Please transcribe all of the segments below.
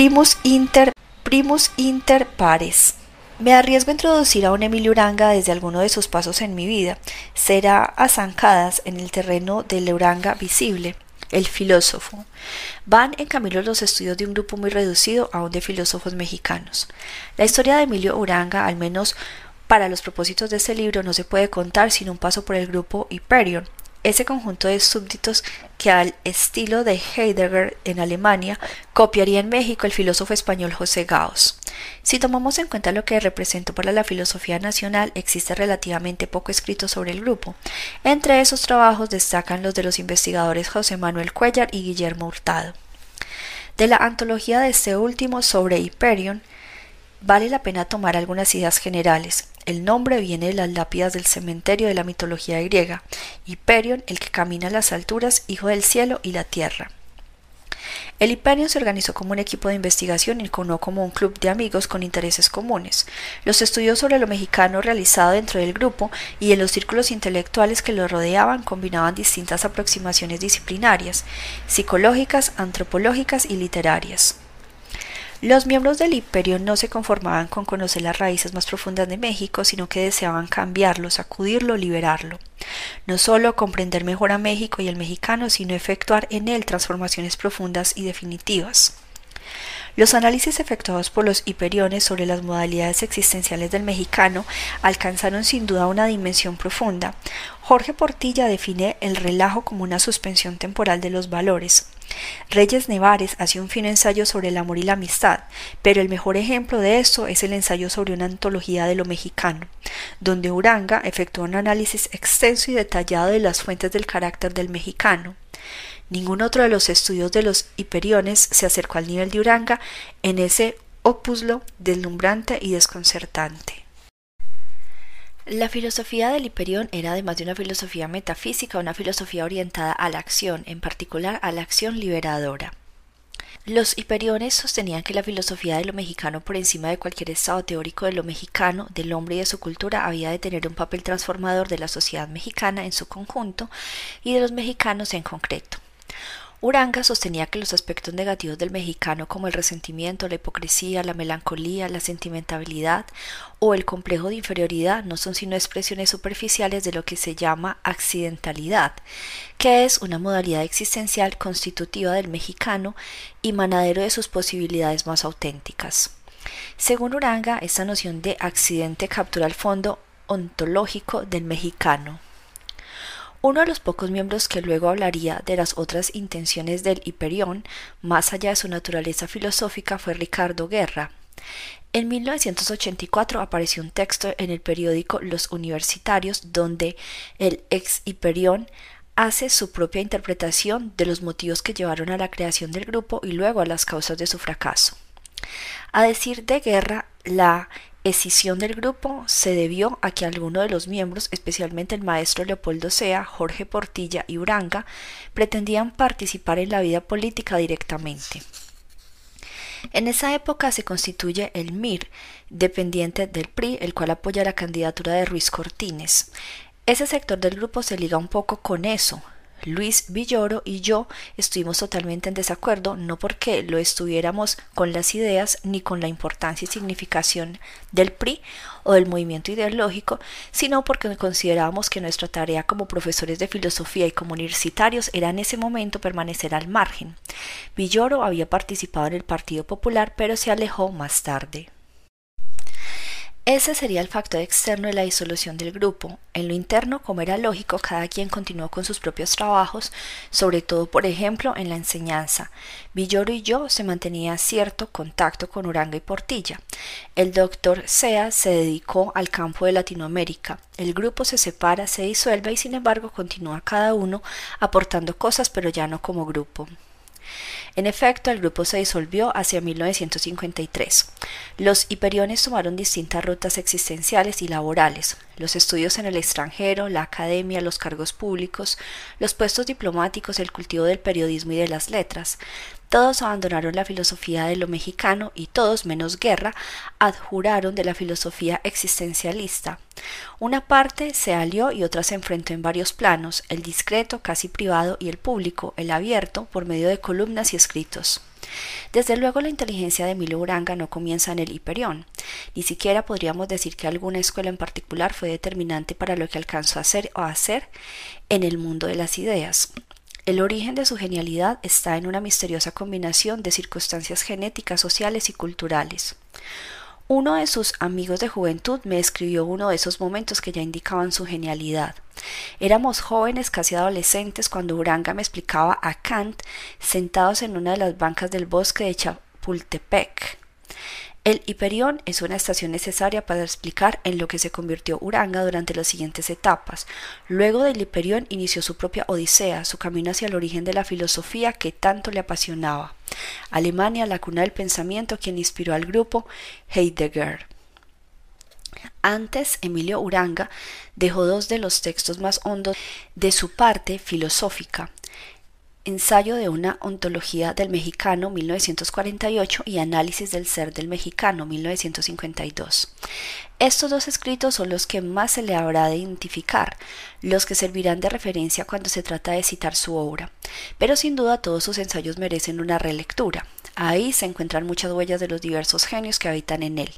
Primus inter, primus inter pares. Me arriesgo a introducir a un Emilio Uranga desde alguno de sus pasos en mi vida. Será a zancadas en el terreno del Uranga visible, el filósofo. Van en los estudios de un grupo muy reducido aún de filósofos mexicanos. La historia de Emilio Uranga, al menos para los propósitos de este libro, no se puede contar sin un paso por el grupo Hyperion, ese conjunto de súbditos que al estilo de Heidegger en Alemania copiaría en México el filósofo español José Gauss. Si tomamos en cuenta lo que representó para la filosofía nacional, existe relativamente poco escrito sobre el grupo. Entre esos trabajos destacan los de los investigadores José Manuel Cuellar y Guillermo Hurtado. De la antología de este último sobre Hyperion, Vale la pena tomar algunas ideas generales. El nombre viene de las lápidas del cementerio de la mitología griega, Hyperion, el que camina a las alturas, hijo del cielo y la tierra. El Hyperion se organizó como un equipo de investigación y no como un club de amigos con intereses comunes. Los estudios sobre lo mexicano realizados dentro del grupo y en los círculos intelectuales que lo rodeaban combinaban distintas aproximaciones disciplinarias, psicológicas, antropológicas y literarias. Los miembros del imperio no se conformaban con conocer las raíces más profundas de México, sino que deseaban cambiarlo, sacudirlo, liberarlo. No solo comprender mejor a México y el mexicano, sino efectuar en él transformaciones profundas y definitivas. Los análisis efectuados por los hiperiones sobre las modalidades existenciales del mexicano alcanzaron sin duda una dimensión profunda. Jorge Portilla define el relajo como una suspensión temporal de los valores. Reyes Nevares hace un fino ensayo sobre el amor y la amistad, pero el mejor ejemplo de esto es el ensayo sobre una antología de lo mexicano, donde Uranga efectúa un análisis extenso y detallado de las fuentes del carácter del mexicano. Ningún otro de los estudios de los hiperiones se acercó al nivel de Uranga en ese opuslo deslumbrante y desconcertante. La filosofía del Hiperión era además de una filosofía metafísica, una filosofía orientada a la acción, en particular a la acción liberadora. Los hiperiones sostenían que la filosofía de lo mexicano por encima de cualquier estado teórico de lo mexicano, del hombre y de su cultura había de tener un papel transformador de la sociedad mexicana en su conjunto y de los mexicanos en concreto. Uranga sostenía que los aspectos negativos del mexicano como el resentimiento, la hipocresía, la melancolía, la sentimentabilidad o el complejo de inferioridad no son sino expresiones superficiales de lo que se llama accidentalidad, que es una modalidad existencial constitutiva del mexicano y manadero de sus posibilidades más auténticas. Según Uranga, esta noción de accidente captura el fondo ontológico del mexicano. Uno de los pocos miembros que luego hablaría de las otras intenciones del Hiperión, más allá de su naturaleza filosófica, fue Ricardo Guerra. En 1984 apareció un texto en el periódico Los Universitarios donde el ex Hiperión hace su propia interpretación de los motivos que llevaron a la creación del grupo y luego a las causas de su fracaso. A decir de Guerra, la escisión del grupo se debió a que algunos de los miembros, especialmente el maestro Leopoldo Sea, Jorge Portilla y Uranga, pretendían participar en la vida política directamente. En esa época se constituye el MIR, dependiente del PRI, el cual apoya la candidatura de Ruiz Cortines. Ese sector del grupo se liga un poco con eso, Luis Villoro y yo estuvimos totalmente en desacuerdo, no porque lo estuviéramos con las ideas ni con la importancia y significación del PRI o del movimiento ideológico, sino porque considerábamos que nuestra tarea como profesores de filosofía y como universitarios era en ese momento permanecer al margen. Villoro había participado en el Partido Popular, pero se alejó más tarde. Ese sería el factor externo de la disolución del grupo. En lo interno, como era lógico, cada quien continuó con sus propios trabajos, sobre todo, por ejemplo, en la enseñanza. Villoro y yo se mantenía cierto contacto con Uranga y Portilla. El doctor Sea se dedicó al campo de Latinoamérica. El grupo se separa, se disuelve y sin embargo continúa cada uno aportando cosas, pero ya no como grupo. En efecto, el grupo se disolvió hacia 1953. Los hiperiones tomaron distintas rutas existenciales y laborales, los estudios en el extranjero, la academia, los cargos públicos, los puestos diplomáticos, el cultivo del periodismo y de las letras. Todos abandonaron la filosofía de lo mexicano y todos, menos Guerra, adjuraron de la filosofía existencialista. Una parte se alió y otra se enfrentó en varios planos, el discreto, casi privado, y el público, el abierto, por medio de columnas y escritos. Desde luego la inteligencia de Emilio Uranga no comienza en el Hiperión, ni siquiera podríamos decir que alguna escuela en particular fue determinante para lo que alcanzó a hacer o a hacer en el mundo de las ideas. El origen de su genialidad está en una misteriosa combinación de circunstancias genéticas, sociales y culturales. Uno de sus amigos de juventud me escribió uno de esos momentos que ya indicaban su genialidad. Éramos jóvenes, casi adolescentes, cuando Uranga me explicaba a Kant sentados en una de las bancas del bosque de Chapultepec. El Hiperión es una estación necesaria para explicar en lo que se convirtió Uranga durante las siguientes etapas. Luego del Hiperión inició su propia odisea, su camino hacia el origen de la filosofía que tanto le apasionaba. Alemania, la cuna del pensamiento, quien inspiró al grupo Heidegger. Antes, Emilio Uranga dejó dos de los textos más hondos de su parte filosófica, Ensayo de una ontología del mexicano 1948 y Análisis del ser del mexicano 1952. Estos dos escritos son los que más se le habrá de identificar, los que servirán de referencia cuando se trata de citar su obra, pero sin duda todos sus ensayos merecen una relectura. Ahí se encuentran muchas huellas de los diversos genios que habitan en él.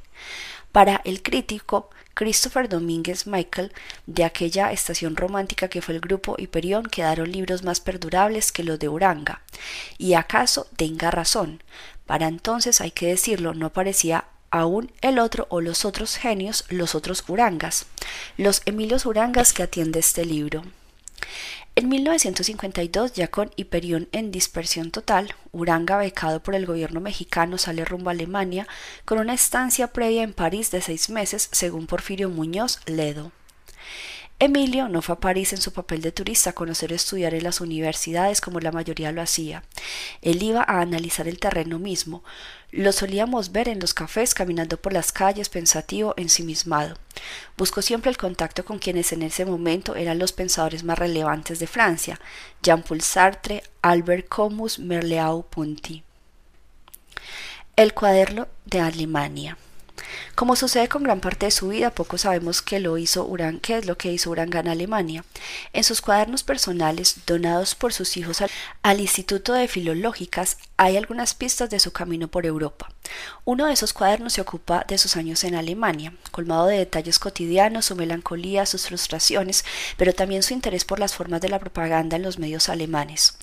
Para el crítico, Christopher Domínguez Michael, de aquella estación romántica que fue el grupo Hiperión, quedaron libros más perdurables que los de Uranga. Y acaso tenga razón. Para entonces, hay que decirlo, no parecía aún el otro o los otros genios, los otros Urangas, los Emilios Urangas que atiende este libro. En 1952, ya con Hiperión en dispersión total, Uranga, becado por el gobierno mexicano, sale rumbo a Alemania con una estancia previa en París de seis meses, según Porfirio Muñoz Ledo. Emilio no fue a París en su papel de turista a conocer o estudiar en las universidades como la mayoría lo hacía. Él iba a analizar el terreno mismo. Lo solíamos ver en los cafés caminando por las calles pensativo, ensimismado. Buscó siempre el contacto con quienes en ese momento eran los pensadores más relevantes de Francia, Jean-Paul Sartre, Albert Camus, Merleau-Ponty. El cuaderno de Alemania. Como sucede con gran parte de su vida, poco sabemos qué lo hizo Urán, qué es lo que hizo Uranga en Alemania. En sus cuadernos personales, donados por sus hijos al, al Instituto de Filológicas, hay algunas pistas de su camino por Europa. Uno de esos cuadernos se ocupa de sus años en Alemania, colmado de detalles cotidianos, su melancolía, sus frustraciones, pero también su interés por las formas de la propaganda en los medios alemanes.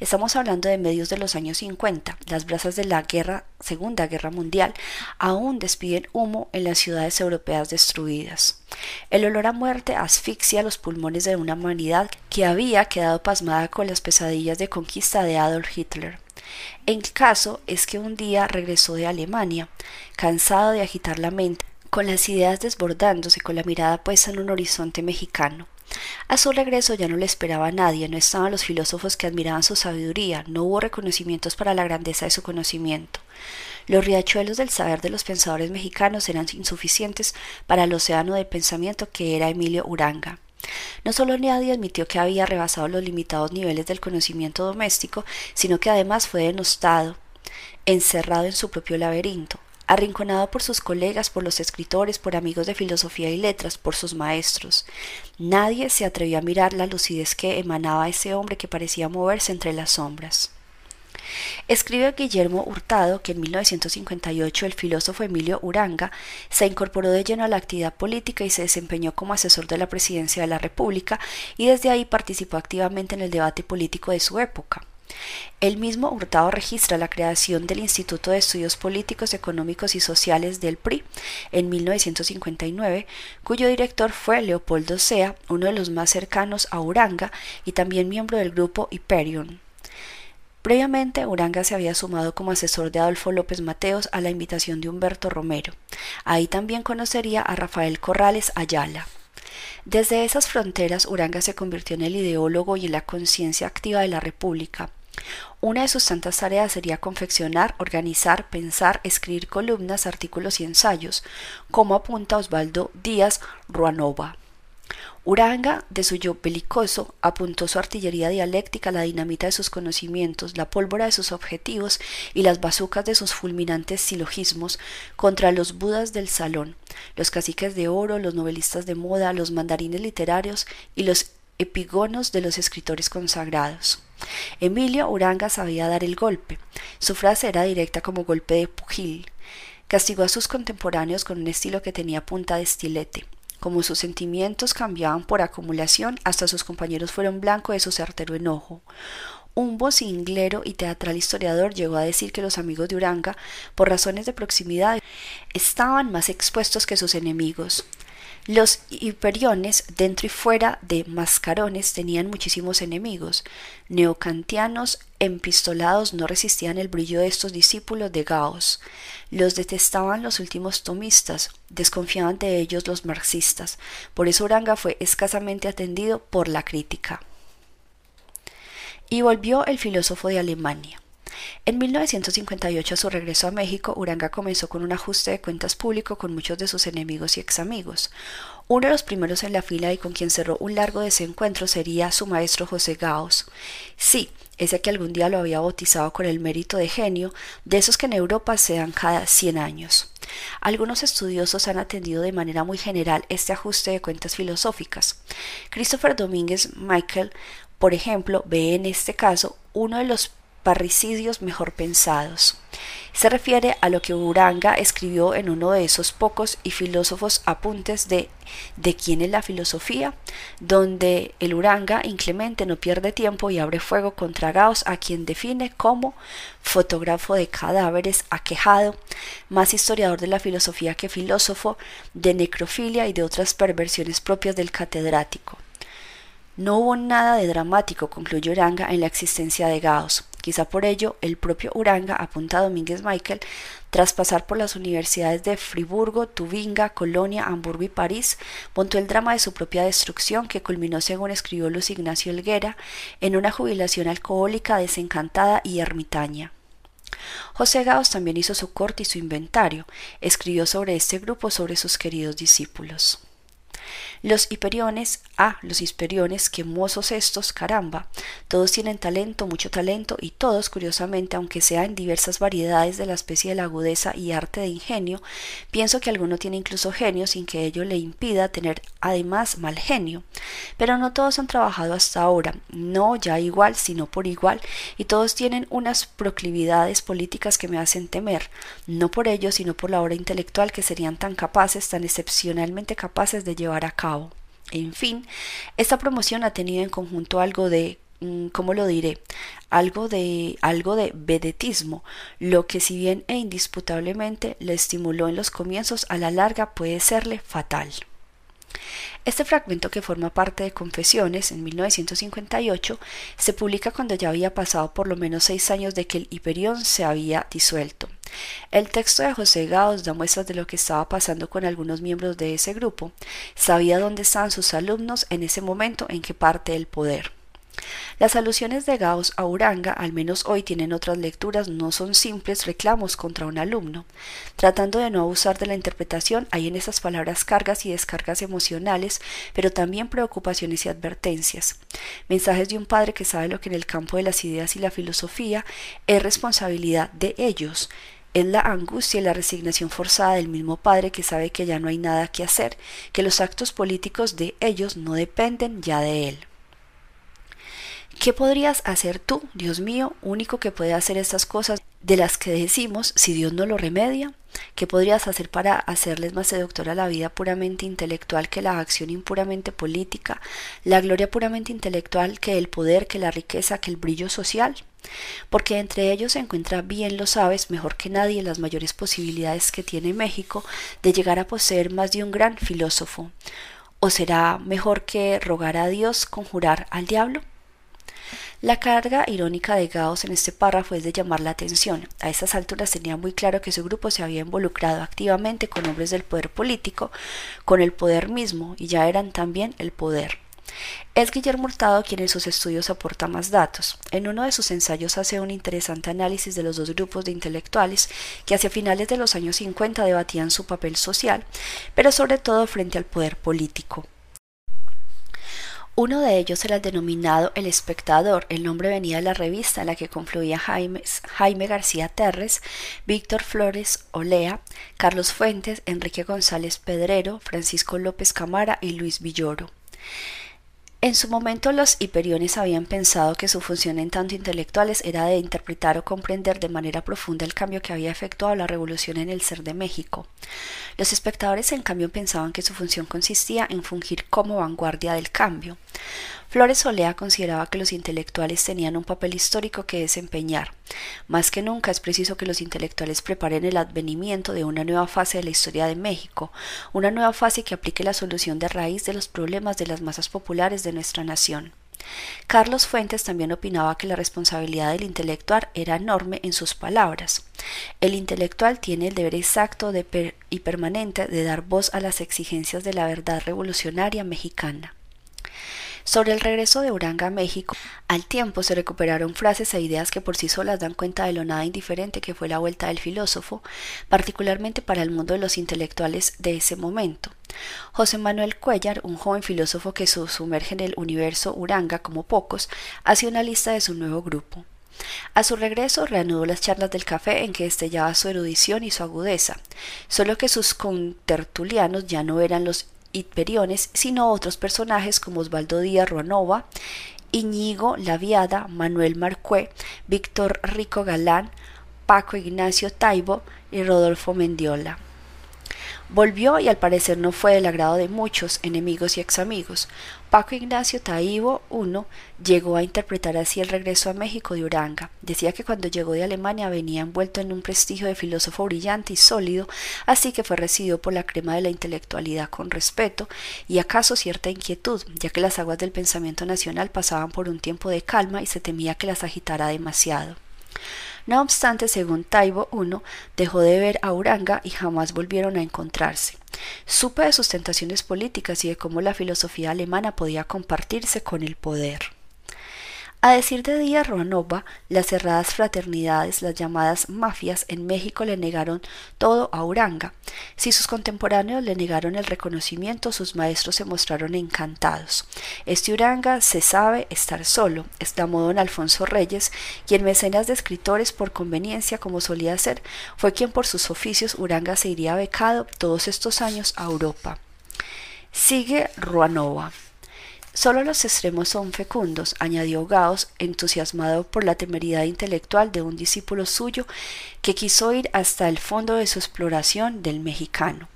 Estamos hablando de medios de los años 50. Las brasas de la guerra, Segunda Guerra Mundial aún despiden humo en las ciudades europeas destruidas. El olor a muerte asfixia los pulmones de una humanidad que había quedado pasmada con las pesadillas de conquista de Adolf Hitler. El caso es que un día regresó de Alemania, cansado de agitar la mente, con las ideas desbordándose, con la mirada puesta en un horizonte mexicano. A su regreso ya no le esperaba nadie, no estaban los filósofos que admiraban su sabiduría, no hubo reconocimientos para la grandeza de su conocimiento. Los riachuelos del saber de los pensadores mexicanos eran insuficientes para el océano del pensamiento que era Emilio Uranga. No solo nadie admitió que había rebasado los limitados niveles del conocimiento doméstico, sino que además fue denostado, encerrado en su propio laberinto, arrinconado por sus colegas, por los escritores, por amigos de filosofía y letras, por sus maestros. Nadie se atrevió a mirar la lucidez que emanaba ese hombre que parecía moverse entre las sombras. Escribe Guillermo Hurtado que en 1958 el filósofo Emilio Uranga se incorporó de lleno a la actividad política y se desempeñó como asesor de la presidencia de la República y desde ahí participó activamente en el debate político de su época. El mismo Hurtado registra la creación del Instituto de Estudios Políticos, Económicos y Sociales del PRI en 1959, cuyo director fue Leopoldo Sea, uno de los más cercanos a Uranga y también miembro del grupo Hyperion. Previamente, Uranga se había sumado como asesor de Adolfo López Mateos a la invitación de Humberto Romero. Ahí también conocería a Rafael Corrales Ayala. Desde esas fronteras, Uranga se convirtió en el ideólogo y en la conciencia activa de la República. Una de sus tantas tareas sería confeccionar, organizar, pensar, escribir columnas, artículos y ensayos, como apunta Osvaldo Díaz Ruanova. Uranga, de su yo belicoso, apuntó su artillería dialéctica, la dinamita de sus conocimientos, la pólvora de sus objetivos y las bazucas de sus fulminantes silogismos contra los budas del salón, los caciques de oro, los novelistas de moda, los mandarines literarios y los epigonos de los escritores consagrados. Emilio Uranga sabía dar el golpe. Su frase era directa como golpe de pugil. Castigó a sus contemporáneos con un estilo que tenía punta de estilete. Como sus sentimientos cambiaban por acumulación, hasta sus compañeros fueron blanco de su certero enojo. Un vocinglero y teatral historiador llegó a decir que los amigos de Uranga, por razones de proximidad, estaban más expuestos que sus enemigos. Los hiperiones, dentro y fuera de Mascarones, tenían muchísimos enemigos. Neocantianos empistolados no resistían el brillo de estos discípulos de Gauss. Los detestaban los últimos tomistas, desconfiaban de ellos los marxistas. Por eso Uranga fue escasamente atendido por la crítica. Y volvió el filósofo de Alemania. En 1958, a su regreso a México, Uranga comenzó con un ajuste de cuentas público con muchos de sus enemigos y examigos. Uno de los primeros en la fila y con quien cerró un largo desencuentro sería su maestro José Gauss. Sí, ese que algún día lo había bautizado con el mérito de genio, de esos que en Europa se dan cada cien años. Algunos estudiosos han atendido de manera muy general este ajuste de cuentas filosóficas. Christopher Domínguez Michael por ejemplo, ve en este caso uno de los parricidios mejor pensados. Se refiere a lo que Uranga escribió en uno de esos pocos y filósofos apuntes de ¿De quién es la filosofía? donde el Uranga inclemente no pierde tiempo y abre fuego contra Gauss, a quien define como fotógrafo de cadáveres aquejado, más historiador de la filosofía que filósofo, de necrofilia y de otras perversiones propias del catedrático. No hubo nada de dramático, concluyó Uranga, en la existencia de Gauss. Quizá por ello el propio Uranga, apunta a Domínguez Michael, tras pasar por las universidades de Friburgo, Tubinga, Colonia, Hamburgo y París, montó el drama de su propia destrucción que culminó, según escribió Luis Ignacio Helguera, en una jubilación alcohólica, desencantada y ermitaña. José Gauss también hizo su corte y su inventario, escribió sobre este grupo sobre sus queridos discípulos. Los hiperiones, ah, los hiperiones, qué mozos estos, caramba. Todos tienen talento, mucho talento, y todos, curiosamente, aunque sea en diversas variedades de la especie de la agudeza y arte de ingenio, pienso que alguno tiene incluso genio sin que ello le impida tener además mal genio. Pero no todos han trabajado hasta ahora, no ya igual, sino por igual, y todos tienen unas proclividades políticas que me hacen temer, no por ello, sino por la obra intelectual que serían tan capaces, tan excepcionalmente capaces de llevar a cabo. En fin, esta promoción ha tenido en conjunto algo de mm, ¿cómo lo diré? Algo de, algo de vedetismo, lo que si bien e indisputablemente le estimuló en los comienzos, a la larga puede serle fatal. Este fragmento, que forma parte de Confesiones en 1958, se publica cuando ya había pasado por lo menos seis años de que el Hiperión se había disuelto. El texto de José Gauss da muestras de lo que estaba pasando con algunos miembros de ese grupo. Sabía dónde estaban sus alumnos en ese momento en que parte el poder. Las alusiones de Gauss a Uranga, al menos hoy tienen otras lecturas, no son simples reclamos contra un alumno. Tratando de no abusar de la interpretación, hay en esas palabras cargas y descargas emocionales, pero también preocupaciones y advertencias. Mensajes de un padre que sabe lo que en el campo de las ideas y la filosofía es responsabilidad de ellos, es la angustia y la resignación forzada del mismo padre que sabe que ya no hay nada que hacer, que los actos políticos de ellos no dependen ya de él. ¿Qué podrías hacer tú, Dios mío, único que puede hacer estas cosas de las que decimos si Dios no lo remedia? ¿Qué podrías hacer para hacerles más seductora la vida puramente intelectual que la acción impuramente política, la gloria puramente intelectual que el poder, que la riqueza, que el brillo social? Porque entre ellos se encuentra, bien lo sabes, mejor que nadie las mayores posibilidades que tiene México de llegar a poseer más de un gran filósofo. ¿O será mejor que rogar a Dios conjurar al diablo? La carga irónica de Gauss en este párrafo es de llamar la atención. A estas alturas tenía muy claro que su grupo se había involucrado activamente con hombres del poder político, con el poder mismo, y ya eran también el poder. Es Guillermo Hurtado quien en sus estudios aporta más datos. En uno de sus ensayos hace un interesante análisis de los dos grupos de intelectuales que hacia finales de los años 50 debatían su papel social, pero sobre todo frente al poder político. Uno de ellos era el denominado El Espectador, el nombre venía de la revista en la que confluía Jaime, Jaime García Terres, Víctor Flores Olea, Carlos Fuentes, Enrique González Pedrero, Francisco López Camara y Luis Villoro. En su momento los hiperiones habían pensado que su función en tanto intelectuales era de interpretar o comprender de manera profunda el cambio que había efectuado la revolución en el ser de México. Los espectadores en cambio pensaban que su función consistía en fungir como vanguardia del cambio. Flores Solea consideraba que los intelectuales tenían un papel histórico que desempeñar. Más que nunca es preciso que los intelectuales preparen el advenimiento de una nueva fase de la historia de México, una nueva fase que aplique la solución de raíz de los problemas de las masas populares de nuestra nación. Carlos Fuentes también opinaba que la responsabilidad del intelectual era enorme en sus palabras. El intelectual tiene el deber exacto y permanente de dar voz a las exigencias de la verdad revolucionaria mexicana. Sobre el regreso de Uranga a México, al tiempo se recuperaron frases e ideas que por sí solas dan cuenta de lo nada indiferente que fue la vuelta del filósofo, particularmente para el mundo de los intelectuales de ese momento. José Manuel Cuellar, un joven filósofo que se sumerge en el universo Uranga como pocos, hace una lista de su nuevo grupo. A su regreso reanudó las charlas del café en que destellaba su erudición y su agudeza, solo que sus contertulianos ya no eran los Hiperiones, sino otros personajes como Osvaldo Díaz Ruanova, Iñigo Laviada, Manuel Marcué, Víctor Rico Galán, Paco Ignacio Taibo y Rodolfo Mendiola. Volvió y al parecer no fue del agrado de muchos enemigos y examigos. Paco Ignacio Taibo I llegó a interpretar así el regreso a México de Uranga. Decía que cuando llegó de Alemania venía envuelto en un prestigio de filósofo brillante y sólido, así que fue recibido por la crema de la intelectualidad con respeto y acaso cierta inquietud, ya que las aguas del pensamiento nacional pasaban por un tiempo de calma y se temía que las agitara demasiado. No obstante, según Taibo I, dejó de ver a Uranga y jamás volvieron a encontrarse. Supe de sus tentaciones políticas y de cómo la filosofía alemana podía compartirse con el poder. A decir de Díaz Ruanova, las cerradas fraternidades, las llamadas mafias en México le negaron todo a Uranga. Si sus contemporáneos le negaron el reconocimiento, sus maestros se mostraron encantados. Este Uranga se sabe estar solo, exclamó don Alfonso Reyes, quien mecenas de escritores por conveniencia, como solía ser, fue quien por sus oficios Uranga se iría becado todos estos años a Europa. Sigue Ruanova. Solo los extremos son fecundos, añadió Gauss, entusiasmado por la temeridad intelectual de un discípulo suyo que quiso ir hasta el fondo de su exploración del mexicano.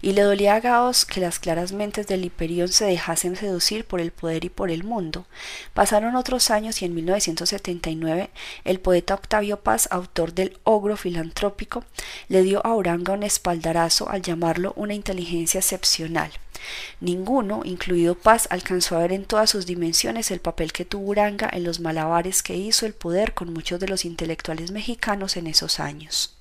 Y le dolía a Gauss que las claras mentes del Hiperión se dejasen seducir por el poder y por el mundo. Pasaron otros años y en 1979 el poeta Octavio Paz, autor del Ogro filantrópico, le dio a Uranga un espaldarazo al llamarlo una inteligencia excepcional. Ninguno, incluido Paz, alcanzó a ver en todas sus dimensiones el papel que tuvo Uranga en los malabares que hizo el poder con muchos de los intelectuales mexicanos en esos años.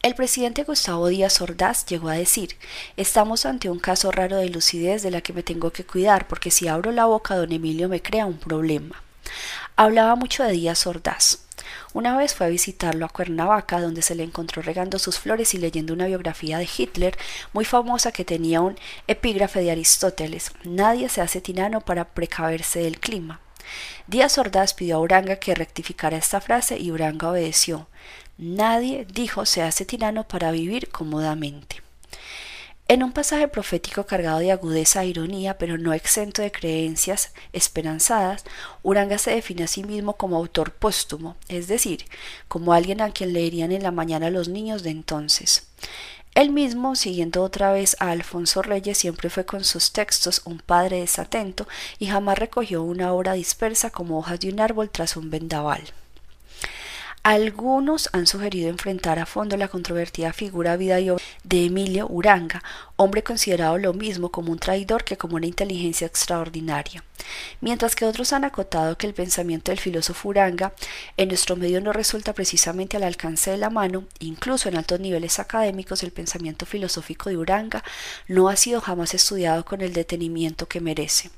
El presidente Gustavo Díaz Ordaz llegó a decir Estamos ante un caso raro de lucidez de la que me tengo que cuidar, porque si abro la boca don Emilio me crea un problema. Hablaba mucho de Díaz Ordaz. Una vez fue a visitarlo a Cuernavaca, donde se le encontró regando sus flores y leyendo una biografía de Hitler muy famosa que tenía un epígrafe de Aristóteles: Nadie se hace tirano para precaverse del clima. Díaz Ordaz pidió a Uranga que rectificara esta frase y Uranga obedeció. Nadie, dijo, se hace tirano para vivir cómodamente. En un pasaje profético cargado de agudeza e ironía, pero no exento de creencias esperanzadas, Uranga se define a sí mismo como autor póstumo, es decir, como alguien a quien leerían en la mañana los niños de entonces. Él mismo, siguiendo otra vez a Alfonso Reyes, siempre fue con sus textos un padre desatento y jamás recogió una obra dispersa como hojas de un árbol tras un vendaval. Algunos han sugerido enfrentar a fondo la controvertida figura vida y obra de Emilio Uranga, hombre considerado lo mismo como un traidor que como una inteligencia extraordinaria, mientras que otros han acotado que el pensamiento del filósofo Uranga en nuestro medio no resulta precisamente al alcance de la mano, incluso en altos niveles académicos el pensamiento filosófico de Uranga no ha sido jamás estudiado con el detenimiento que merece.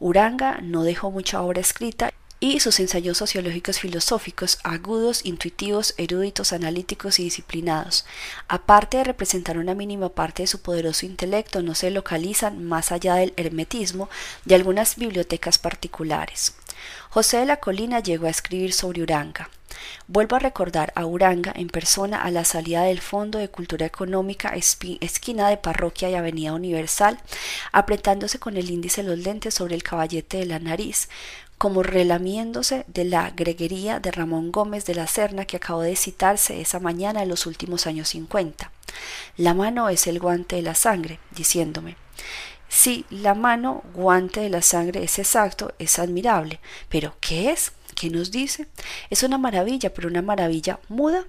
Uranga no dejó mucha obra escrita y sus ensayos sociológicos filosóficos, agudos, intuitivos, eruditos, analíticos y disciplinados. Aparte de representar una mínima parte de su poderoso intelecto, no se localizan más allá del hermetismo de algunas bibliotecas particulares. José de la Colina llegó a escribir sobre Uranga. Vuelvo a recordar a Uranga en persona a la salida del Fondo de Cultura Económica, esquina de Parroquia y Avenida Universal, apretándose con el índice los lentes sobre el caballete de la nariz, como relamiéndose de la greguería de Ramón Gómez de la Serna que acabó de citarse esa mañana en los últimos años cincuenta. La mano es el guante de la sangre, diciéndome si la mano guante de la sangre es exacto, es admirable. Pero, ¿qué es? ¿Qué nos dice? Es una maravilla, pero una maravilla muda.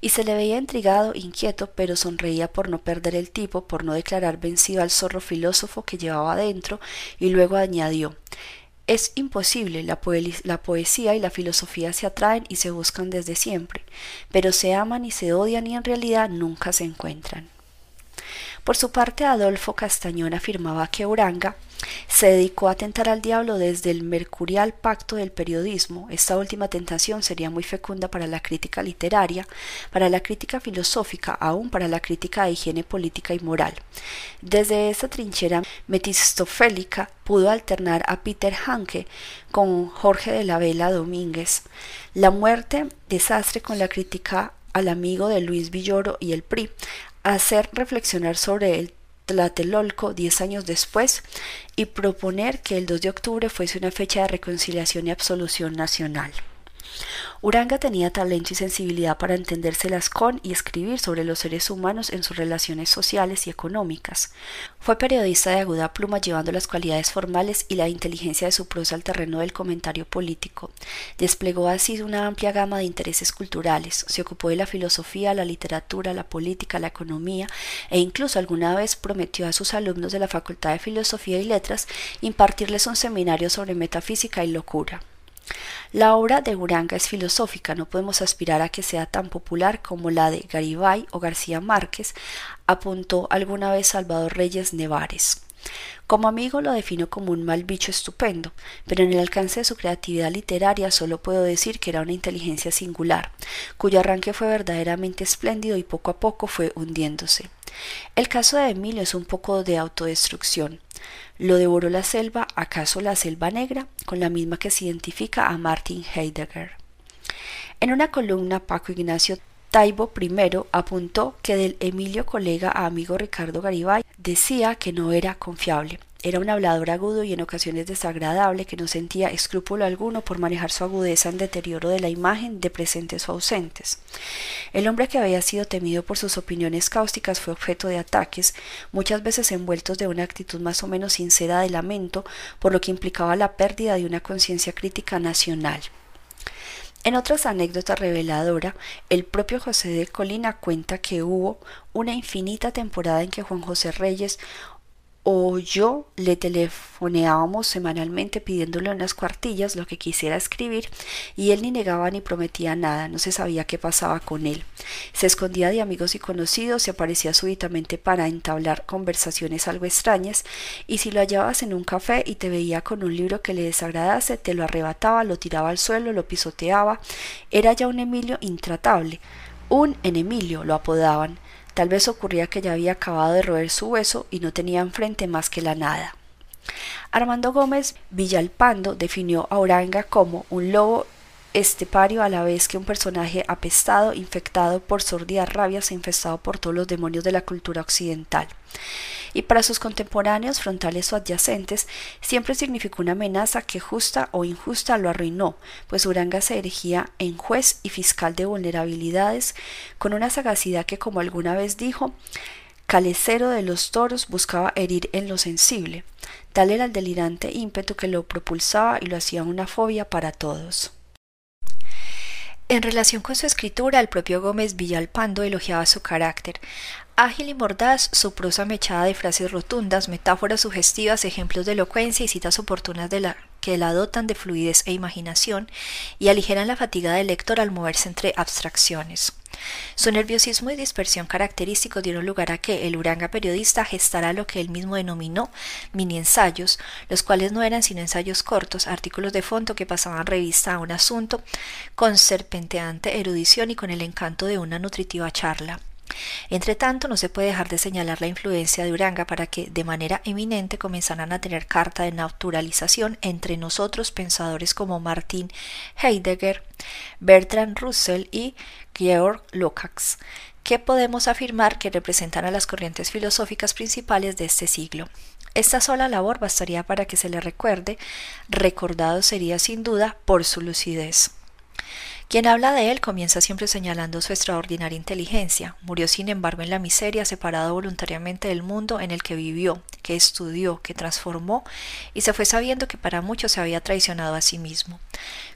Y se le veía intrigado, inquieto, pero sonreía por no perder el tipo, por no declarar vencido al zorro filósofo que llevaba dentro, y luego añadió es imposible, la, poesía y la filosofía se atraen y se buscan desde siempre, pero se aman y se odian y en realidad nunca se encuentran. Por su parte, Adolfo Castañón afirmaba que Uranga se dedicó a tentar al diablo desde el mercurial pacto del periodismo. Esta última tentación sería muy fecunda para la crítica literaria, para la crítica filosófica, aún para la crítica de higiene política y moral. Desde esa trinchera metistofélica pudo alternar a Peter Hanke con Jorge de la Vela Domínguez. La muerte, desastre con la crítica al amigo de Luis Villoro y el PRI, hacer reflexionar sobre el Tlatelolco diez años después y proponer que el 2 de octubre fuese una fecha de reconciliación y absolución nacional. Uranga tenía talento y sensibilidad para entendérselas con y escribir sobre los seres humanos en sus relaciones sociales y económicas. Fue periodista de aguda pluma llevando las cualidades formales y la inteligencia de su prosa al terreno del comentario político. Desplegó así una amplia gama de intereses culturales. Se ocupó de la filosofía, la literatura, la política, la economía e incluso alguna vez prometió a sus alumnos de la Facultad de Filosofía y Letras impartirles un seminario sobre metafísica y locura. La obra de Uranga es filosófica, no podemos aspirar a que sea tan popular como la de Garibay o García Márquez, apuntó alguna vez Salvador Reyes Nevares. Como amigo lo defino como un mal bicho estupendo, pero en el alcance de su creatividad literaria solo puedo decir que era una inteligencia singular, cuyo arranque fue verdaderamente espléndido y poco a poco fue hundiéndose. El caso de Emilio es un poco de autodestrucción. ¿Lo devoró la selva, acaso la selva negra, con la misma que se identifica a Martin Heidegger? En una columna, Paco Ignacio Taibo I apuntó que del Emilio colega a amigo Ricardo Garibay decía que no era confiable, era un hablador agudo y en ocasiones desagradable que no sentía escrúpulo alguno por manejar su agudeza en deterioro de la imagen de presentes o ausentes. El hombre que había sido temido por sus opiniones cáusticas fue objeto de ataques, muchas veces envueltos de una actitud más o menos sincera de lamento, por lo que implicaba la pérdida de una conciencia crítica nacional. En otras anécdotas reveladoras, el propio José de Colina cuenta que hubo una infinita temporada en que Juan José Reyes o yo le telefoneábamos semanalmente pidiéndole unas cuartillas lo que quisiera escribir y él ni negaba ni prometía nada, no se sabía qué pasaba con él. Se escondía de amigos y conocidos, se aparecía súbitamente para entablar conversaciones algo extrañas y si lo hallabas en un café y te veía con un libro que le desagradase, te lo arrebataba, lo tiraba al suelo, lo pisoteaba. Era ya un Emilio intratable. Un Enemilio lo apodaban. Tal vez ocurría que ya había acabado de roer su hueso y no tenía enfrente más que la nada. Armando Gómez Villalpando definió a Oranga como un lobo estepario a la vez que un personaje apestado, infectado por sordidas rabias e infestado por todos los demonios de la cultura occidental. Y para sus contemporáneos, frontales o adyacentes, siempre significó una amenaza que justa o injusta lo arruinó, pues Uranga se erigía en juez y fiscal de vulnerabilidades, con una sagacidad que, como alguna vez dijo, calecero de los toros buscaba herir en lo sensible. Tal era el delirante ímpetu que lo propulsaba y lo hacía una fobia para todos. En relación con su escritura, el propio Gómez Villalpando elogiaba su carácter. Ágil y mordaz, su prosa mechada de frases rotundas, metáforas sugestivas, ejemplos de elocuencia y citas oportunas de la que la dotan de fluidez e imaginación y aligeran la fatiga del lector al moverse entre abstracciones. Su nerviosismo y dispersión característicos dieron lugar a que el Uranga periodista gestara lo que él mismo denominó mini ensayos, los cuales no eran sino ensayos cortos, artículos de fondo que pasaban revista a un asunto con serpenteante erudición y con el encanto de una nutritiva charla. Entre tanto, no se puede dejar de señalar la influencia de Uranga para que de manera eminente comenzaran a tener carta de naturalización entre nosotros pensadores como Martin Heidegger, Bertrand Russell y Georg Lukács, que podemos afirmar que representan a las corrientes filosóficas principales de este siglo. Esta sola labor bastaría para que se le recuerde, recordado sería sin duda por su lucidez. Quien habla de él comienza siempre señalando su extraordinaria inteligencia. Murió sin embargo en la miseria, separado voluntariamente del mundo en el que vivió, que estudió, que transformó, y se fue sabiendo que para muchos se había traicionado a sí mismo.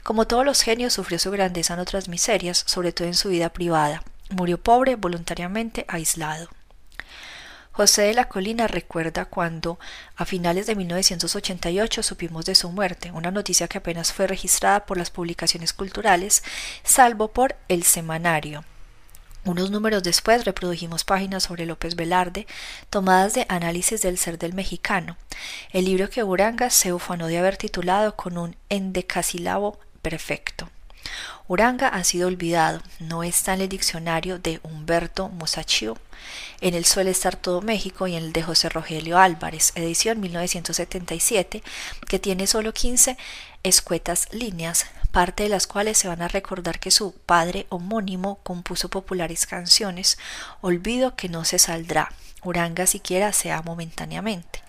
Como todos los genios, sufrió su grandeza en otras miserias, sobre todo en su vida privada. Murió pobre, voluntariamente aislado. José de la Colina recuerda cuando, a finales de 1988, supimos de su muerte, una noticia que apenas fue registrada por las publicaciones culturales, salvo por El Semanario. Unos números después reprodujimos páginas sobre López Velarde, tomadas de análisis del ser del mexicano, el libro que Uranga se ufanó de haber titulado con un endecasílabo perfecto. Uranga ha sido olvidado, no está en el diccionario de Humberto Musacchio, en el suele estar todo México y en el de José Rogelio Álvarez, edición 1977, que tiene solo 15 escuetas líneas, parte de las cuales se van a recordar que su padre homónimo compuso populares canciones, olvido que no se saldrá, Uranga siquiera sea momentáneamente.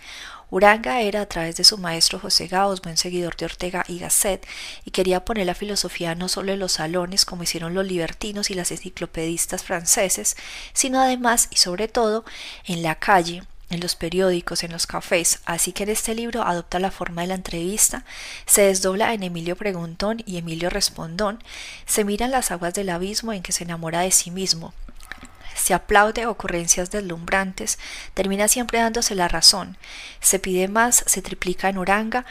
Uranga era, a través de su maestro José Gaos, buen seguidor de Ortega y Gasset, y quería poner la filosofía no solo en los salones, como hicieron los libertinos y las enciclopedistas franceses, sino además y sobre todo en la calle, en los periódicos, en los cafés, así que en este libro adopta la forma de la entrevista, se desdobla en Emilio Preguntón y Emilio Respondón, se miran las aguas del abismo en que se enamora de sí mismo, se aplaude ocurrencias deslumbrantes, termina siempre dándose la razón. Se pide más, se triplica en Uranga,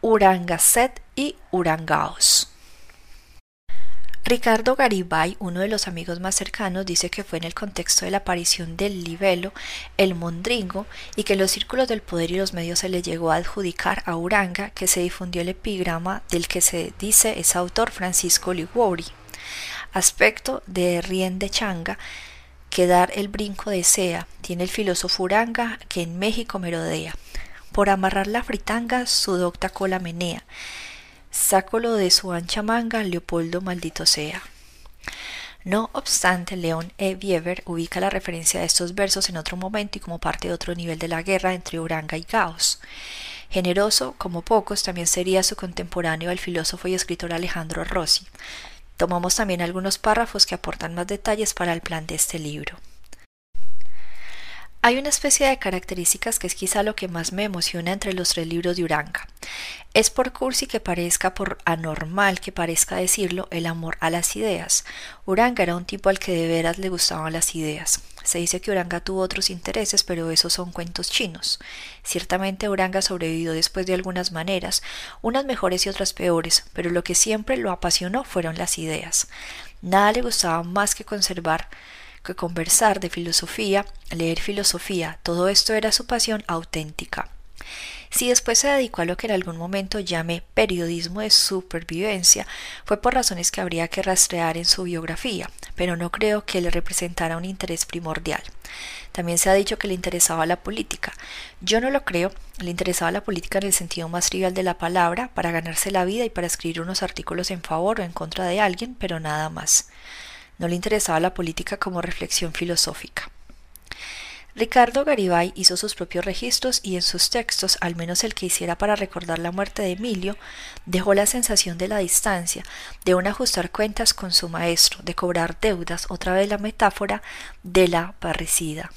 Urangaset y Urangaos. Ricardo Garibay, uno de los amigos más cercanos, dice que fue en el contexto de la aparición del libelo, el mondringo, y que los círculos del poder y los medios se le llegó a adjudicar a Uranga que se difundió el epigrama del que se dice es autor Francisco Liguori. Aspecto de Rien de Changa, que dar el brinco desea, tiene el filósofo Uranga que en México merodea. Por amarrar la fritanga su docta cola menea, sácolo de su ancha manga, Leopoldo maldito sea. No obstante, León E. Bieber ubica la referencia de estos versos en otro momento y como parte de otro nivel de la guerra entre Uranga y Gaos. Generoso, como pocos, también sería su contemporáneo el filósofo y escritor Alejandro Rossi. Tomamos también algunos párrafos que aportan más detalles para el plan de este libro. Hay una especie de características que es quizá lo que más me emociona entre los tres libros de Uranga. Es por cursi que parezca, por anormal que parezca decirlo, el amor a las ideas. Uranga era un tipo al que de veras le gustaban las ideas. Se dice que Uranga tuvo otros intereses, pero esos son cuentos chinos. Ciertamente Uranga sobrevivió después de algunas maneras, unas mejores y otras peores, pero lo que siempre lo apasionó fueron las ideas. Nada le gustaba más que conservar que conversar de filosofía, leer filosofía, todo esto era su pasión auténtica. Si después se dedicó a lo que en algún momento llame periodismo de supervivencia, fue por razones que habría que rastrear en su biografía, pero no creo que le representara un interés primordial. También se ha dicho que le interesaba la política. Yo no lo creo, le interesaba la política en el sentido más trivial de la palabra, para ganarse la vida y para escribir unos artículos en favor o en contra de alguien, pero nada más. No le interesaba la política como reflexión filosófica. Ricardo Garibay hizo sus propios registros y en sus textos, al menos el que hiciera para recordar la muerte de Emilio, dejó la sensación de la distancia, de un ajustar cuentas con su maestro, de cobrar deudas, otra vez la metáfora de la parricida.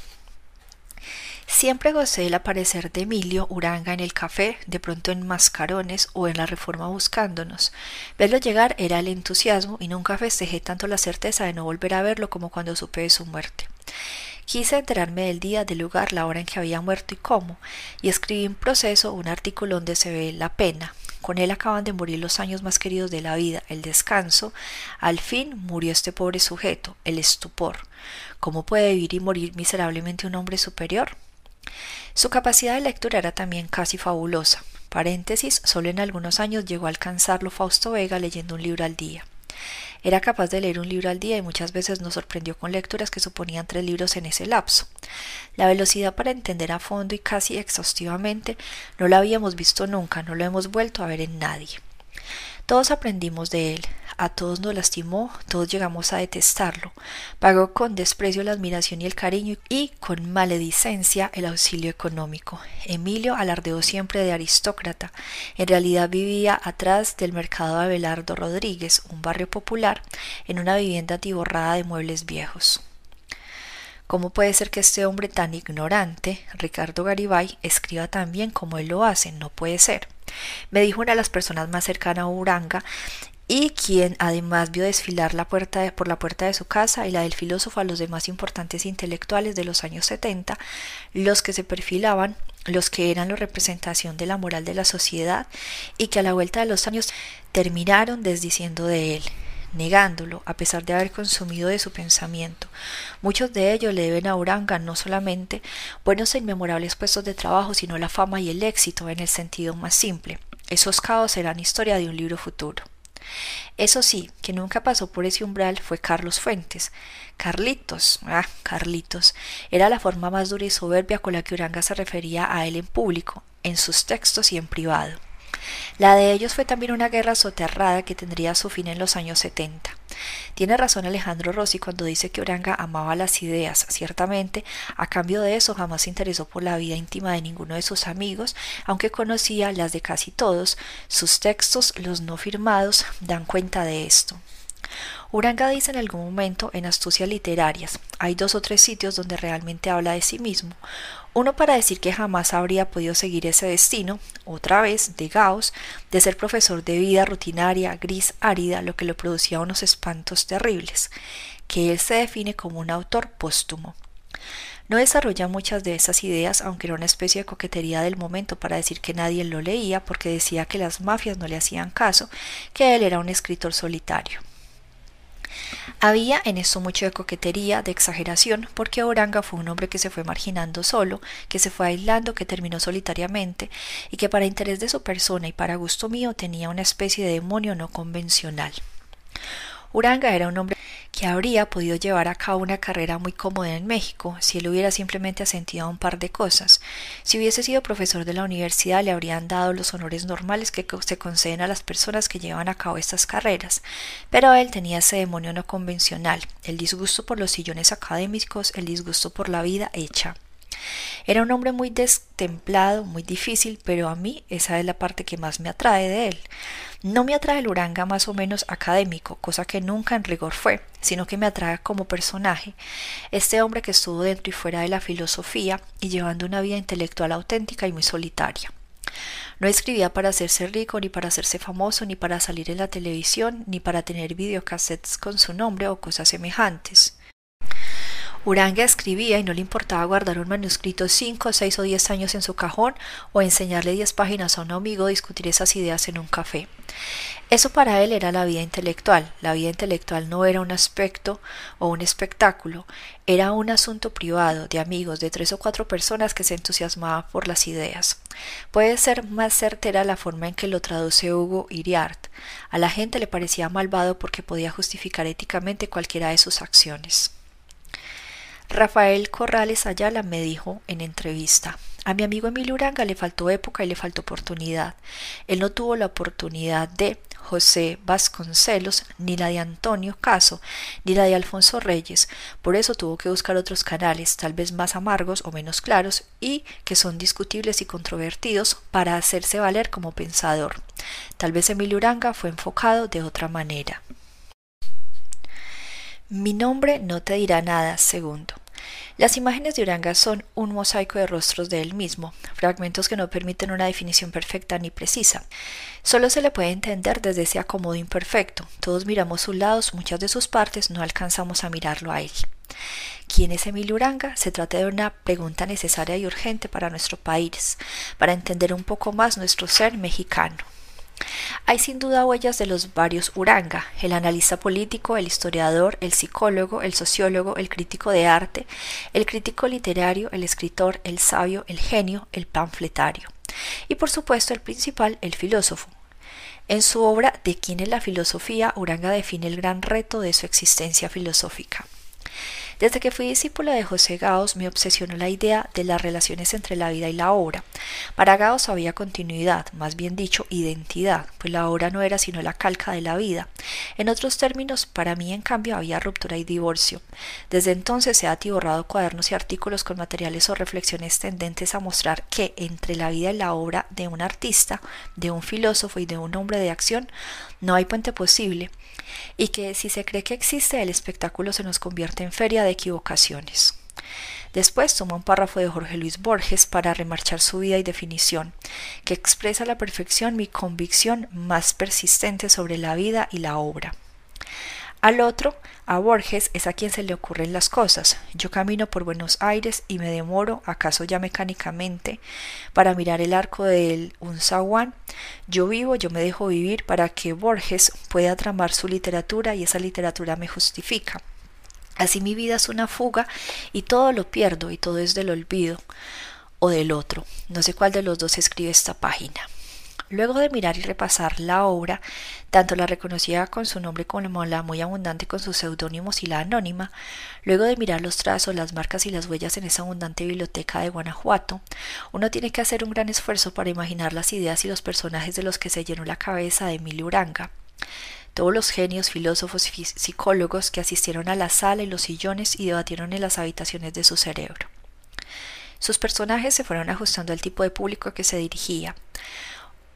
Siempre gocé el aparecer de Emilio Uranga en el café, de pronto en mascarones o en la reforma buscándonos. Verlo llegar era el entusiasmo y nunca festejé tanto la certeza de no volver a verlo como cuando supe de su muerte. Quise enterarme del día, del lugar, la hora en que había muerto y cómo, y escribí en proceso un artículo donde se ve la pena. Con él acaban de morir los años más queridos de la vida, el descanso. Al fin murió este pobre sujeto, el estupor. ¿Cómo puede vivir y morir miserablemente un hombre superior? Su capacidad de lectura era también casi fabulosa. Paréntesis, solo en algunos años llegó a alcanzarlo Fausto Vega leyendo un libro al día. Era capaz de leer un libro al día y muchas veces nos sorprendió con lecturas que suponían tres libros en ese lapso. La velocidad para entender a fondo y casi exhaustivamente no la habíamos visto nunca, no lo hemos vuelto a ver en nadie. Todos aprendimos de él, a todos nos lastimó, todos llegamos a detestarlo. Pagó con desprecio la admiración y el cariño y con maledicencia el auxilio económico. Emilio alardeó siempre de aristócrata. En realidad vivía atrás del mercado Abelardo Rodríguez, un barrio popular, en una vivienda atiborrada de muebles viejos. ¿Cómo puede ser que este hombre tan ignorante, Ricardo Garibay, escriba tan bien como él lo hace? No puede ser. Me dijo una de las personas más cercanas a Uranga y quien además vio desfilar la puerta por la puerta de su casa y la del filósofo a los demás importantes intelectuales de los años 70, los que se perfilaban, los que eran la representación de la moral de la sociedad y que a la vuelta de los años terminaron desdiciendo de él, negándolo, a pesar de haber consumido de su pensamiento. Muchos de ellos le deben a Uranga no solamente buenos e inmemorables puestos de trabajo, sino la fama y el éxito en el sentido más simple. Esos caos serán historia de un libro futuro. Eso sí, que nunca pasó por ese umbral fue Carlos Fuentes. Carlitos, ah, Carlitos, era la forma más dura y soberbia con la que Uranga se refería a él en público, en sus textos y en privado. La de ellos fue también una guerra soterrada que tendría su fin en los años setenta. Tiene razón Alejandro Rossi cuando dice que Oranga amaba las ideas. Ciertamente, a cambio de eso jamás se interesó por la vida íntima de ninguno de sus amigos, aunque conocía las de casi todos. Sus textos, los no firmados, dan cuenta de esto. Uranga dice en algún momento en Astucias Literarias, hay dos o tres sitios donde realmente habla de sí mismo. Uno para decir que jamás habría podido seguir ese destino, otra vez de Gauss, de ser profesor de vida rutinaria, gris, árida, lo que le producía unos espantos terribles, que él se define como un autor póstumo. No desarrolla muchas de esas ideas, aunque era una especie de coquetería del momento para decir que nadie lo leía porque decía que las mafias no le hacían caso, que él era un escritor solitario. Había en esto mucho de coquetería, de exageración, porque Oranga fue un hombre que se fue marginando solo, que se fue aislando, que terminó solitariamente, y que para interés de su persona y para gusto mío tenía una especie de demonio no convencional. Uranga era un hombre que habría podido llevar a cabo una carrera muy cómoda en México si él hubiera simplemente asentido a un par de cosas. Si hubiese sido profesor de la universidad le habrían dado los honores normales que se conceden a las personas que llevan a cabo estas carreras, pero él tenía ese demonio no convencional, el disgusto por los sillones académicos, el disgusto por la vida hecha. Era un hombre muy destemplado, muy difícil, pero a mí esa es la parte que más me atrae de él. No me atrae el Uranga más o menos académico, cosa que nunca en rigor fue, sino que me atrae como personaje, este hombre que estuvo dentro y fuera de la filosofía y llevando una vida intelectual auténtica y muy solitaria. No escribía para hacerse rico, ni para hacerse famoso, ni para salir en la televisión, ni para tener videocassettes con su nombre o cosas semejantes. Uranga escribía y no le importaba guardar un manuscrito cinco, seis o diez años en su cajón o enseñarle diez páginas a un amigo o discutir esas ideas en un café. Eso para él era la vida intelectual. La vida intelectual no era un aspecto o un espectáculo, era un asunto privado de amigos, de tres o cuatro personas que se entusiasmaban por las ideas. Puede ser más certera la forma en que lo traduce Hugo Iriart. A la gente le parecía malvado porque podía justificar éticamente cualquiera de sus acciones. Rafael Corrales Ayala me dijo en entrevista, a mi amigo Emilio Uranga le faltó época y le faltó oportunidad. Él no tuvo la oportunidad de José Vasconcelos, ni la de Antonio Caso, ni la de Alfonso Reyes. Por eso tuvo que buscar otros canales, tal vez más amargos o menos claros, y que son discutibles y controvertidos, para hacerse valer como pensador. Tal vez Emilio Uranga fue enfocado de otra manera. Mi nombre no te dirá nada, segundo. Las imágenes de Uranga son un mosaico de rostros de él mismo, fragmentos que no permiten una definición perfecta ni precisa. Solo se le puede entender desde ese acomodo imperfecto. Todos miramos sus lados, muchas de sus partes no alcanzamos a mirarlo a él. ¿Quién es Emilio Uranga? Se trata de una pregunta necesaria y urgente para nuestro país, para entender un poco más nuestro ser mexicano. Hay sin duda huellas de los varios Uranga, el analista político, el historiador, el psicólogo, el sociólogo, el crítico de arte, el crítico literario, el escritor, el sabio, el genio, el panfletario. Y por supuesto el principal, el filósofo. En su obra De quién es la filosofía, Uranga define el gran reto de su existencia filosófica. Desde que fui discípula de José Gaos me obsesionó la idea de las relaciones entre la vida y la obra. Para Gaos había continuidad, más bien dicho, identidad, pues la obra no era sino la calca de la vida. En otros términos, para mí en cambio había ruptura y divorcio. Desde entonces se ha atiborrado cuadernos y artículos con materiales o reflexiones tendentes a mostrar que entre la vida y la obra de un artista, de un filósofo y de un hombre de acción no hay puente posible, y que si se cree que existe el espectáculo se nos convierte en feria de equivocaciones. Después toma un párrafo de Jorge Luis Borges para remarchar su vida y definición, que expresa a la perfección mi convicción más persistente sobre la vida y la obra. Al otro, a Borges, es a quien se le ocurren las cosas. Yo camino por Buenos Aires y me demoro, acaso ya mecánicamente, para mirar el arco del Unzaguán. Yo vivo, yo me dejo vivir para que Borges pueda tramar su literatura y esa literatura me justifica. Así mi vida es una fuga y todo lo pierdo y todo es del olvido o del otro. No sé cuál de los dos escribe esta página. Luego de mirar y repasar la obra, tanto la reconocida con su nombre como la muy abundante con sus seudónimos y la anónima, luego de mirar los trazos, las marcas y las huellas en esa abundante biblioteca de Guanajuato, uno tiene que hacer un gran esfuerzo para imaginar las ideas y los personajes de los que se llenó la cabeza de Emilio Uranga. Todos los genios, filósofos y psicólogos que asistieron a la sala y los sillones y debatieron en las habitaciones de su cerebro. Sus personajes se fueron ajustando al tipo de público que se dirigía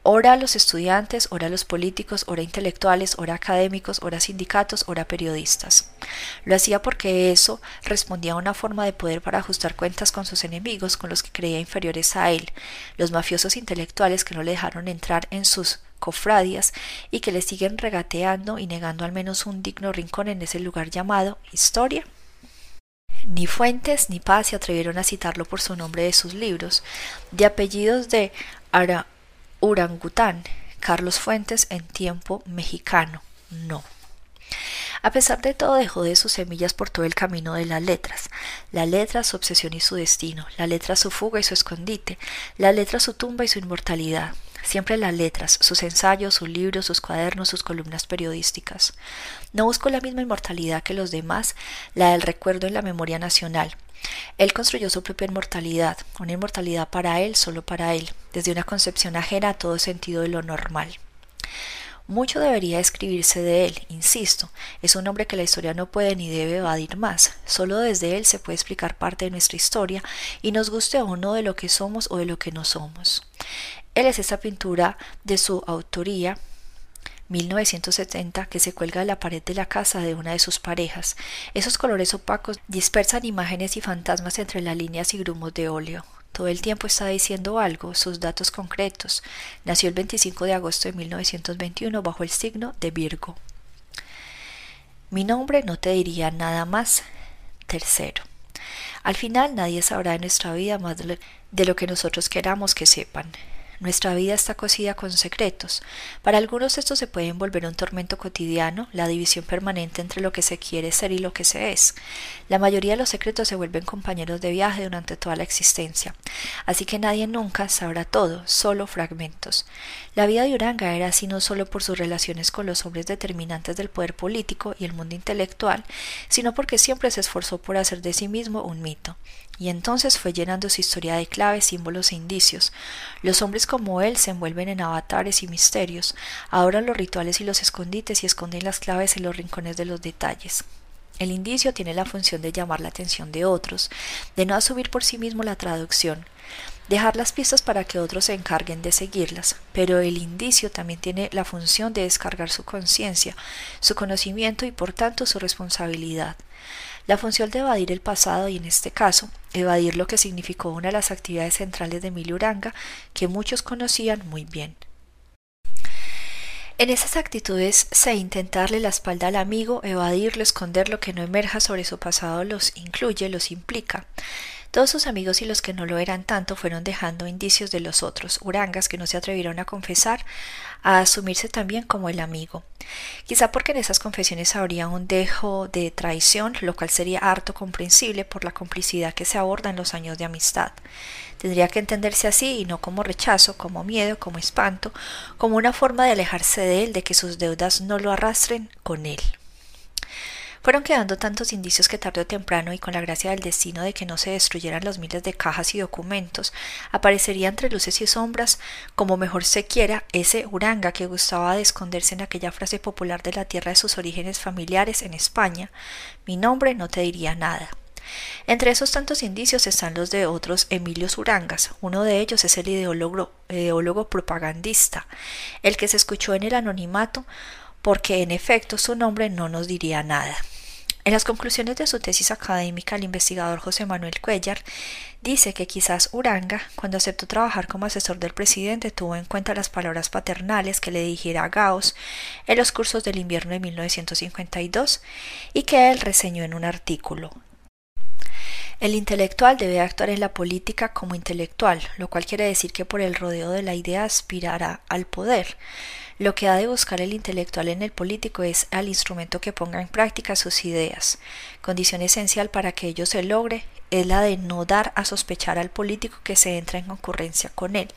ora a los estudiantes, ora a los políticos, ora intelectuales, ora académicos, ora sindicatos, ora periodistas. Lo hacía porque eso respondía a una forma de poder para ajustar cuentas con sus enemigos, con los que creía inferiores a él, los mafiosos intelectuales que no le dejaron entrar en sus cofradias y que le siguen regateando y negando al menos un digno rincón en ese lugar llamado historia. Ni Fuentes ni Paz se atrevieron a citarlo por su nombre de sus libros, de apellidos de Ara Urangután, Carlos Fuentes en tiempo mexicano, no. A pesar de todo, dejó de sus semillas por todo el camino de las letras. La letra su obsesión y su destino, la letra su fuga y su escondite, la letra su tumba y su inmortalidad. Siempre las letras, sus ensayos, sus libros, sus cuadernos, sus columnas periodísticas. No buscó la misma inmortalidad que los demás, la del recuerdo en la memoria nacional, él construyó su propia inmortalidad, una inmortalidad para él, solo para él, desde una concepción ajena a todo sentido de lo normal. Mucho debería escribirse de él, insisto, es un hombre que la historia no puede ni debe evadir más, solo desde él se puede explicar parte de nuestra historia y nos guste o no de lo que somos o de lo que no somos. Él es esa pintura de su autoría 1970 que se cuelga de la pared de la casa de una de sus parejas. Esos colores opacos dispersan imágenes y fantasmas entre las líneas y grumos de óleo. Todo el tiempo está diciendo algo, sus datos concretos. Nació el 25 de agosto de 1921 bajo el signo de Virgo. Mi nombre no te diría nada más. Tercero. Al final nadie sabrá de nuestra vida más de lo que nosotros queramos que sepan. Nuestra vida está cosida con secretos. Para algunos esto se puede envolver un tormento cotidiano, la división permanente entre lo que se quiere ser y lo que se es. La mayoría de los secretos se vuelven compañeros de viaje durante toda la existencia. Así que nadie nunca sabrá todo, solo fragmentos. La vida de Uranga era así no solo por sus relaciones con los hombres determinantes del poder político y el mundo intelectual, sino porque siempre se esforzó por hacer de sí mismo un mito y entonces fue llenando su historia de claves, símbolos e indicios. Los hombres como él se envuelven en avatares y misterios, adoran los rituales y los escondites y esconden las claves en los rincones de los detalles. El indicio tiene la función de llamar la atención de otros, de no asumir por sí mismo la traducción, dejar las pistas para que otros se encarguen de seguirlas, pero el indicio también tiene la función de descargar su conciencia, su conocimiento y por tanto su responsabilidad. La función de evadir el pasado y en este caso, evadir lo que significó una de las actividades centrales de Emilio Uranga que muchos conocían muy bien. En esas actitudes se intentarle la espalda al amigo, evadirlo, esconder lo que no emerja sobre su pasado los incluye, los implica. Todos sus amigos y los que no lo eran tanto fueron dejando indicios de los otros, urangas que no se atrevieron a confesar, a asumirse también como el amigo. Quizá porque en esas confesiones habría un dejo de traición, lo cual sería harto comprensible por la complicidad que se aborda en los años de amistad. Tendría que entenderse así y no como rechazo, como miedo, como espanto, como una forma de alejarse de él, de que sus deudas no lo arrastren con él. Fueron quedando tantos indicios que tarde o temprano, y con la gracia del destino de que no se destruyeran los miles de cajas y documentos, aparecería entre luces y sombras, como mejor se quiera, ese Uranga que gustaba de esconderse en aquella frase popular de la tierra de sus orígenes familiares en España mi nombre no te diría nada. Entre esos tantos indicios están los de otros Emilios Urangas. Uno de ellos es el ideólogo, ideólogo propagandista, el que se escuchó en el anonimato porque en efecto su nombre no nos diría nada. En las conclusiones de su tesis académica, el investigador José Manuel Cuellar dice que quizás Uranga, cuando aceptó trabajar como asesor del presidente, tuvo en cuenta las palabras paternales que le dijera a Gauss en los cursos del invierno de 1952 y que él reseñó en un artículo. El intelectual debe actuar en la política como intelectual, lo cual quiere decir que por el rodeo de la idea aspirará al poder. Lo que ha de buscar el intelectual en el político es al instrumento que ponga en práctica sus ideas. Condición esencial para que ello se logre es la de no dar a sospechar al político que se entra en concurrencia con él,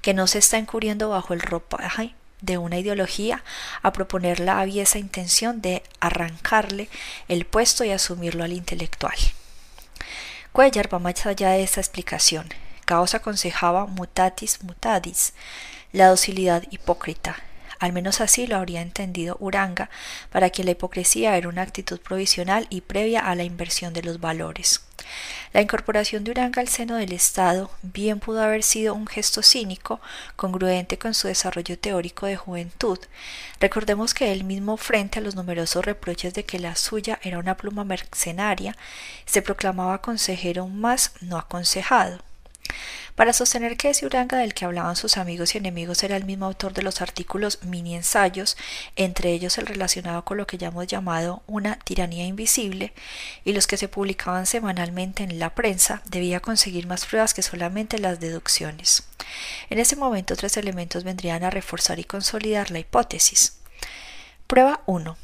que no se está encubriendo bajo el ropaje de una ideología a proponer la aviesa intención de arrancarle el puesto y asumirlo al intelectual. Cuellar va más allá de esta explicación. Caos aconsejaba mutatis mutadis, la docilidad hipócrita, al menos así lo habría entendido Uranga, para quien la hipocresía era una actitud provisional y previa a la inversión de los valores. La incorporación de Uranga al seno del Estado bien pudo haber sido un gesto cínico, congruente con su desarrollo teórico de juventud. Recordemos que él mismo, frente a los numerosos reproches de que la suya era una pluma mercenaria, se proclamaba consejero más no aconsejado. Para sostener que ese Uranga del que hablaban sus amigos y enemigos era el mismo autor de los artículos mini ensayos, entre ellos el relacionado con lo que ya hemos llamado una tiranía invisible, y los que se publicaban semanalmente en la prensa, debía conseguir más pruebas que solamente las deducciones. En ese momento tres elementos vendrían a reforzar y consolidar la hipótesis. Prueba 1.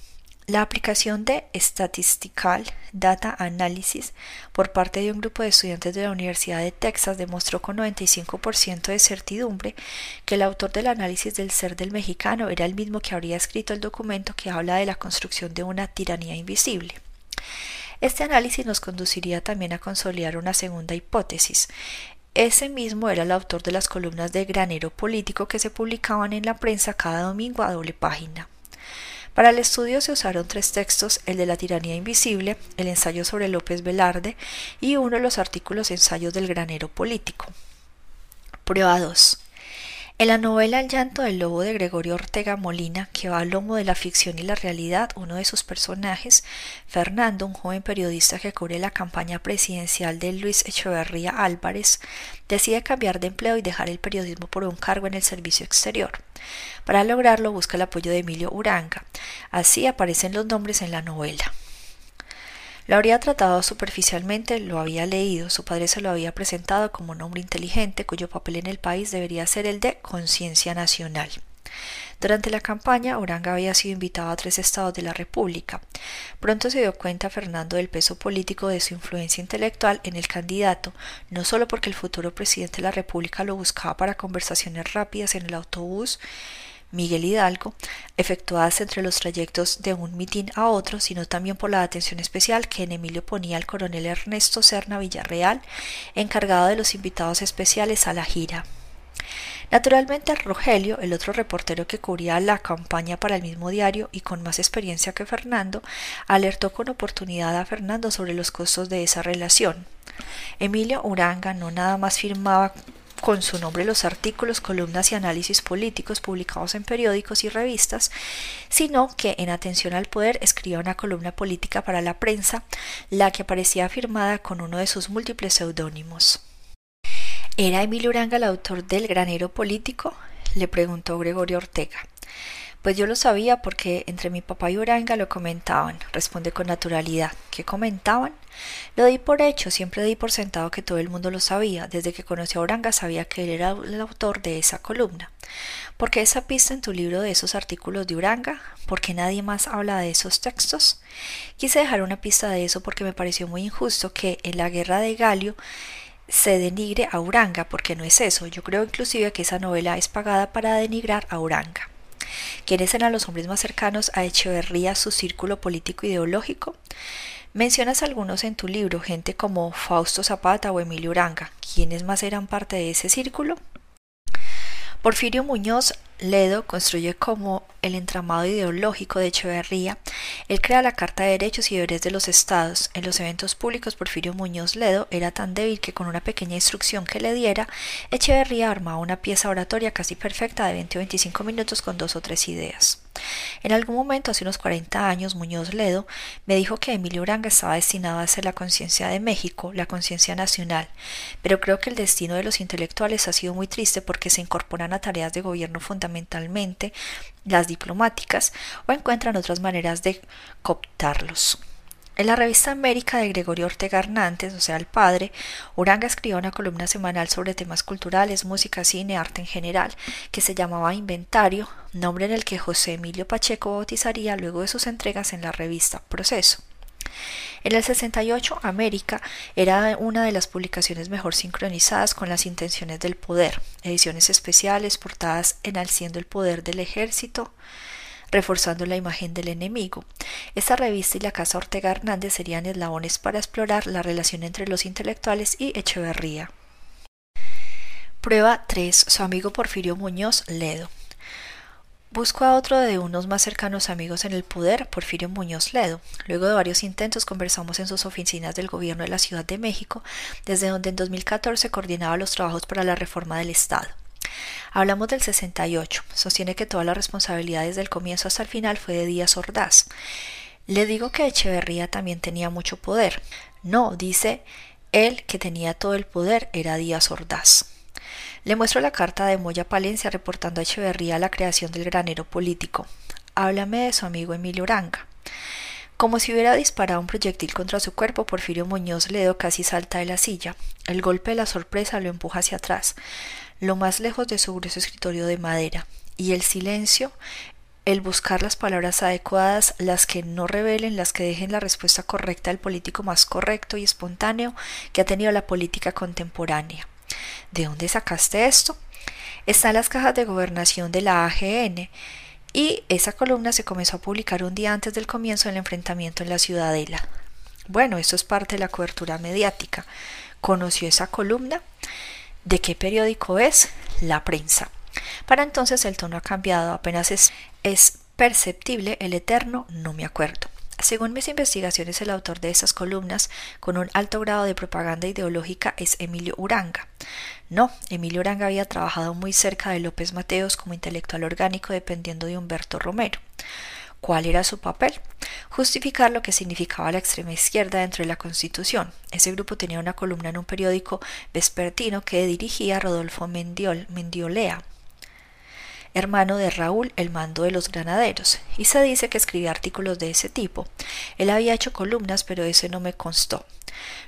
La aplicación de Statistical Data Analysis por parte de un grupo de estudiantes de la Universidad de Texas demostró con 95% de certidumbre que el autor del análisis del ser del mexicano era el mismo que habría escrito el documento que habla de la construcción de una tiranía invisible. Este análisis nos conduciría también a consolidar una segunda hipótesis. Ese mismo era el autor de las columnas de granero político que se publicaban en la prensa cada domingo a doble página. Para el estudio se usaron tres textos, el de la tiranía invisible, el ensayo sobre López Velarde y uno de los artículos ensayos del granero político. Prueba 2. En la novela El llanto del lobo de Gregorio Ortega Molina, que va al lomo de la ficción y la realidad, uno de sus personajes, Fernando, un joven periodista que cubre la campaña presidencial de Luis Echeverría Álvarez, decide cambiar de empleo y dejar el periodismo por un cargo en el servicio exterior. Para lograrlo busca el apoyo de Emilio Uranga. Así aparecen los nombres en la novela. Lo habría tratado superficialmente, lo había leído, su padre se lo había presentado como un hombre inteligente cuyo papel en el país debería ser el de conciencia nacional. Durante la campaña, Uranga había sido invitado a tres estados de la República. Pronto se dio cuenta Fernando del peso político de su influencia intelectual en el candidato, no solo porque el futuro presidente de la República lo buscaba para conversaciones rápidas en el autobús, Miguel Hidalgo, efectuadas entre los trayectos de un mitin a otro, sino también por la atención especial que en Emilio ponía el coronel Ernesto Serna Villarreal, encargado de los invitados especiales a la gira. Naturalmente, Rogelio, el otro reportero que cubría la campaña para el mismo diario y con más experiencia que Fernando, alertó con oportunidad a Fernando sobre los costos de esa relación. Emilio Uranga no nada más firmaba con su nombre los artículos, columnas y análisis políticos publicados en periódicos y revistas, sino que en atención al poder escribía una columna política para la prensa, la que aparecía firmada con uno de sus múltiples seudónimos. ¿Era Emilio Uranga el autor del granero político? le preguntó Gregorio Ortega. Pues yo lo sabía porque entre mi papá y Uranga lo comentaban, responde con naturalidad. ¿Qué comentaban? Lo di por hecho, siempre di por sentado que todo el mundo lo sabía. Desde que conocí a Uranga sabía que él era el autor de esa columna. ¿Por qué esa pista en tu libro de esos artículos de Uranga? ¿Por qué nadie más habla de esos textos? Quise dejar una pista de eso porque me pareció muy injusto que en la guerra de Galio se denigre a Uranga, porque no es eso. Yo creo inclusive que esa novela es pagada para denigrar a Uranga. ¿Quiénes eran los hombres más cercanos a Echeverría, su círculo político ideológico? Mencionas algunos en tu libro, gente como Fausto Zapata o Emilio Uranga. ¿Quiénes más eran parte de ese círculo? Porfirio Muñoz Ledo construye como el entramado ideológico de Echeverría. Él crea la Carta de Derechos y Deberes de los Estados. En los eventos públicos, Porfirio Muñoz Ledo era tan débil que con una pequeña instrucción que le diera, Echeverría armaba una pieza oratoria casi perfecta de 20 o 25 minutos con dos o tres ideas. En algún momento, hace unos 40 años, Muñoz Ledo me dijo que Emilio Uranga estaba destinado a ser la conciencia de México, la conciencia nacional, pero creo que el destino de los intelectuales ha sido muy triste porque se incorporan a tareas de gobierno fundamentalmente las diplomáticas o encuentran otras maneras de cooptarlos. En la revista América de Gregorio Ortega Hernández, o sea, el padre, Uranga escribió una columna semanal sobre temas culturales, música, cine, arte en general, que se llamaba Inventario, nombre en el que José Emilio Pacheco bautizaría luego de sus entregas en la revista Proceso. En el 68, América era una de las publicaciones mejor sincronizadas con las intenciones del poder, ediciones especiales, portadas enalciendo el poder del ejército, reforzando la imagen del enemigo. Esta revista y la Casa Ortega Hernández serían eslabones para explorar la relación entre los intelectuales y Echeverría. Prueba 3. Su amigo Porfirio Muñoz Ledo. Busco a otro de unos más cercanos amigos en el poder, Porfirio Muñoz Ledo. Luego de varios intentos conversamos en sus oficinas del gobierno de la Ciudad de México, desde donde en 2014 coordinaba los trabajos para la reforma del Estado. Hablamos del 68. Sostiene que toda la responsabilidad desde el comienzo hasta el final fue de Díaz Ordaz. Le digo que Echeverría también tenía mucho poder. No, dice él que tenía todo el poder era Díaz Ordaz. Le muestro la carta de Moya Palencia reportando a Echeverría la creación del granero político. Háblame de su amigo Emilio Uranga. Como si hubiera disparado un proyectil contra su cuerpo, Porfirio Muñoz Ledo casi salta de la silla. El golpe de la sorpresa lo empuja hacia atrás lo más lejos de su grueso escritorio de madera, y el silencio, el buscar las palabras adecuadas, las que no revelen, las que dejen la respuesta correcta al político más correcto y espontáneo que ha tenido la política contemporánea. ¿De dónde sacaste esto? Está en las cajas de gobernación de la AGN, y esa columna se comenzó a publicar un día antes del comienzo del enfrentamiento en la Ciudadela. Bueno, esto es parte de la cobertura mediática. ¿Conoció esa columna? ¿De qué periódico es? La prensa. Para entonces el tono ha cambiado, apenas es, perceptible el eterno no me acuerdo. Según mis investigaciones, el autor de esas columnas, con un alto grado de propaganda ideológica, es Emilio Uranga. No, Emilio Uranga había trabajado muy cerca de López Mateos como intelectual orgánico dependiendo de Humberto Romero. ¿Cuál era su papel? Justificar lo que significaba la extrema izquierda dentro de la Constitución. Ese grupo tenía una columna en un periódico vespertino que dirigía Rodolfo Mendiol, Mendiolea, hermano de Raúl, el mando de los granaderos, y se dice que escribía artículos de ese tipo. Él había hecho columnas, pero ese no me constó.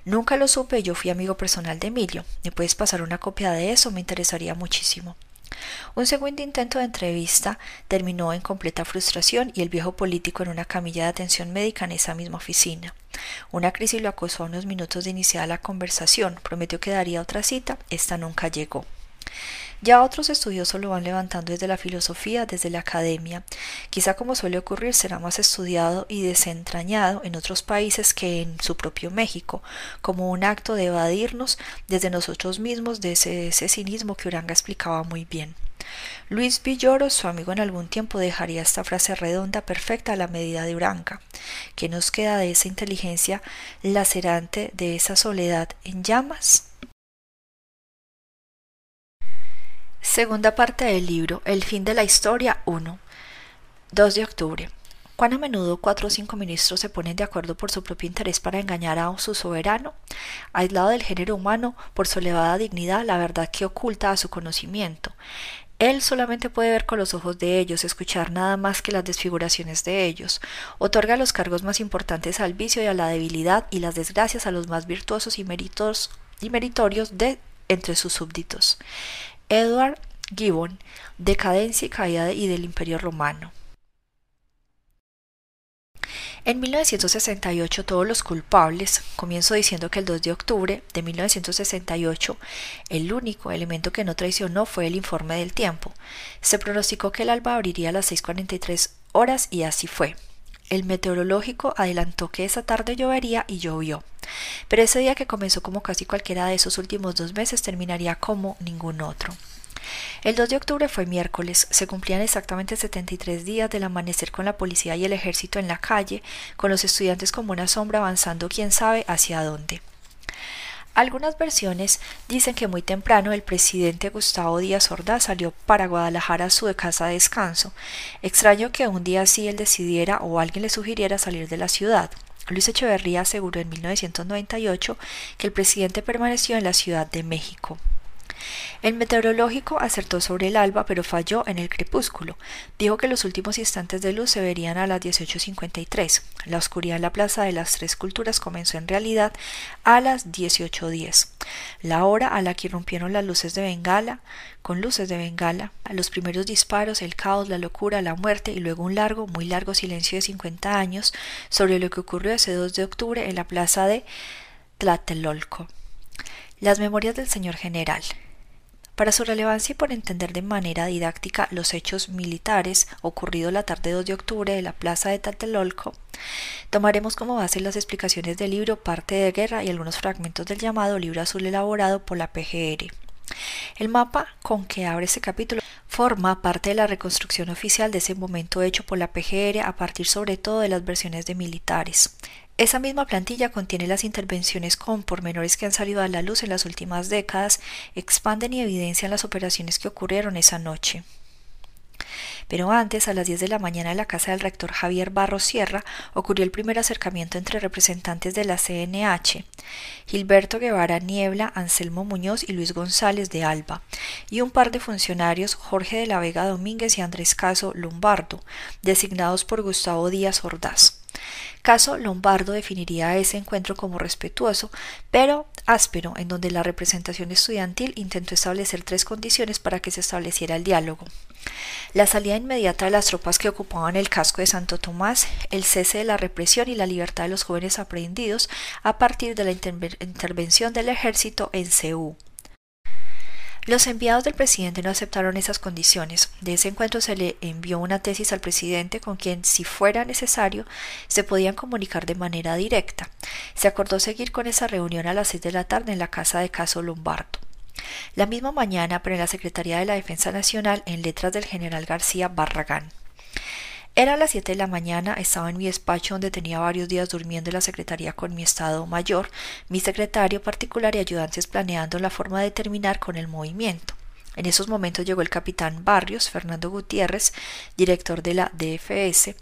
Nunca lo supe, yo fui amigo personal de Emilio. ¿Me puedes pasar una copia de eso? Me interesaría muchísimo. Un segundo intento de entrevista terminó en completa frustración y el viejo político en una camilla de atención médica en esa misma oficina. Una crisis lo acosó a unos minutos de iniciar la conversación. Prometió que daría otra cita. Esta nunca llegó. Ya otros estudiosos lo van levantando desde la filosofía, desde la academia. Quizá como suele ocurrir será más estudiado y desentrañado en otros países que en su propio México, como un acto de evadirnos desde nosotros mismos de ese, cinismo que Uranga explicaba muy bien. Luis Villoro, su amigo en algún tiempo, dejaría esta frase redonda perfecta a la medida de Uranga. ¿Qué nos queda de esa inteligencia lacerante, de esa soledad en llamas? Segunda parte del libro El fin de la historia 1. 2 de octubre. ¿Cuán a menudo cuatro o cinco ministros se ponen de acuerdo por su propio interés para engañar a su soberano? Aislado del género humano por su elevada dignidad, la verdad que oculta a su conocimiento. Él solamente puede ver con los ojos de ellos, escuchar nada más que las desfiguraciones de ellos. Otorga los cargos más importantes al vicio y a la debilidad y las desgracias a los más virtuosos y, y meritorios de entre sus súbditos. Edward Gibbon, Decadencia y caída y del Imperio Romano. En 1968 todos los culpables, comienzo diciendo que el 2 de octubre de 1968 el único elemento que no traicionó fue el informe del tiempo. Se pronosticó que el alba abriría a las 6.43 horas y así fue. El meteorológico adelantó que esa tarde llovería y llovió. Pero ese día que comenzó como casi cualquiera de esos últimos dos meses terminaría como ningún otro. El 2 de octubre fue miércoles, se cumplían exactamente 73 días del amanecer con la policía y el ejército en la calle, con los estudiantes como una sombra avanzando quién sabe hacia dónde. Algunas versiones dicen que muy temprano el presidente Gustavo Díaz Ordaz salió para Guadalajara a su casa de descanso. Extraño que un día así él decidiera o alguien le sugiriera salir de la ciudad. Luis Echeverría aseguró en 1998 que el presidente permaneció en la Ciudad de México. El meteorológico acertó sobre el alba, pero falló en el crepúsculo. Dijo que los últimos instantes de luz se verían a las 18.53. La oscuridad en la Plaza de las Tres Culturas comenzó en realidad a las 18.10. La hora a la que irrumpieron las luces de Bengala, con luces de Bengala, los primeros disparos, el caos, la locura, la muerte y luego un largo, muy largo silencio de 50 años sobre lo que ocurrió ese 2 de octubre en la plaza de Tlatelolco. Las memorias del señor general. Para su relevancia y por entender de manera didáctica los hechos militares ocurridos la tarde 2 de octubre de la plaza de Tlatelolco, tomaremos como base las explicaciones del libro Parte de Guerra y algunos fragmentos del llamado Libro Azul elaborado por la PGR. El mapa con que abre este capítulo forma parte de la reconstrucción oficial de ese momento hecho por la PGR a partir sobre todo de las versiones de militares. Esa misma plantilla contiene las intervenciones con pormenores que han salido a la luz en las últimas décadas, expanden y evidencian las operaciones que ocurrieron esa noche. Pero antes, a las 10 de la mañana en la casa del rector Javier Barros Sierra, ocurrió el primer acercamiento entre representantes de la CNH, Gilberto Guevara Niebla, Anselmo Muñoz y Luis González de Alba, y un par de funcionarios, Jorge de la Vega Domínguez y Andrés Caso Lombardo, designados por Gustavo Díaz Ordaz. Caso Lombardo definiría ese encuentro como respetuoso, pero áspero, en donde la representación estudiantil intentó establecer tres condiciones para que se estableciera el diálogo. La salida inmediata de las tropas que ocupaban el casco de Santo Tomás, el cese de la represión y la libertad de los jóvenes aprehendidos a partir de la intervención del ejército en Ceú. Los enviados del presidente no aceptaron esas condiciones. De ese encuentro se le envió una tesis al presidente con quien, si fuera necesario, se podían comunicar de manera directa. Se acordó seguir con esa reunión a las seis de la tarde en la casa de Caso Lombardo. La misma mañana, pero en la Secretaría de la Defensa Nacional, en letras del general García Barragán. Era las siete de la mañana, estaba en mi despacho donde tenía varios días durmiendo en la secretaría con mi estado mayor, mi secretario particular y ayudantes planeando la forma de terminar con el movimiento. En esos momentos llegó el capitán Barrios, Fernando Gutiérrez, director de la DFS,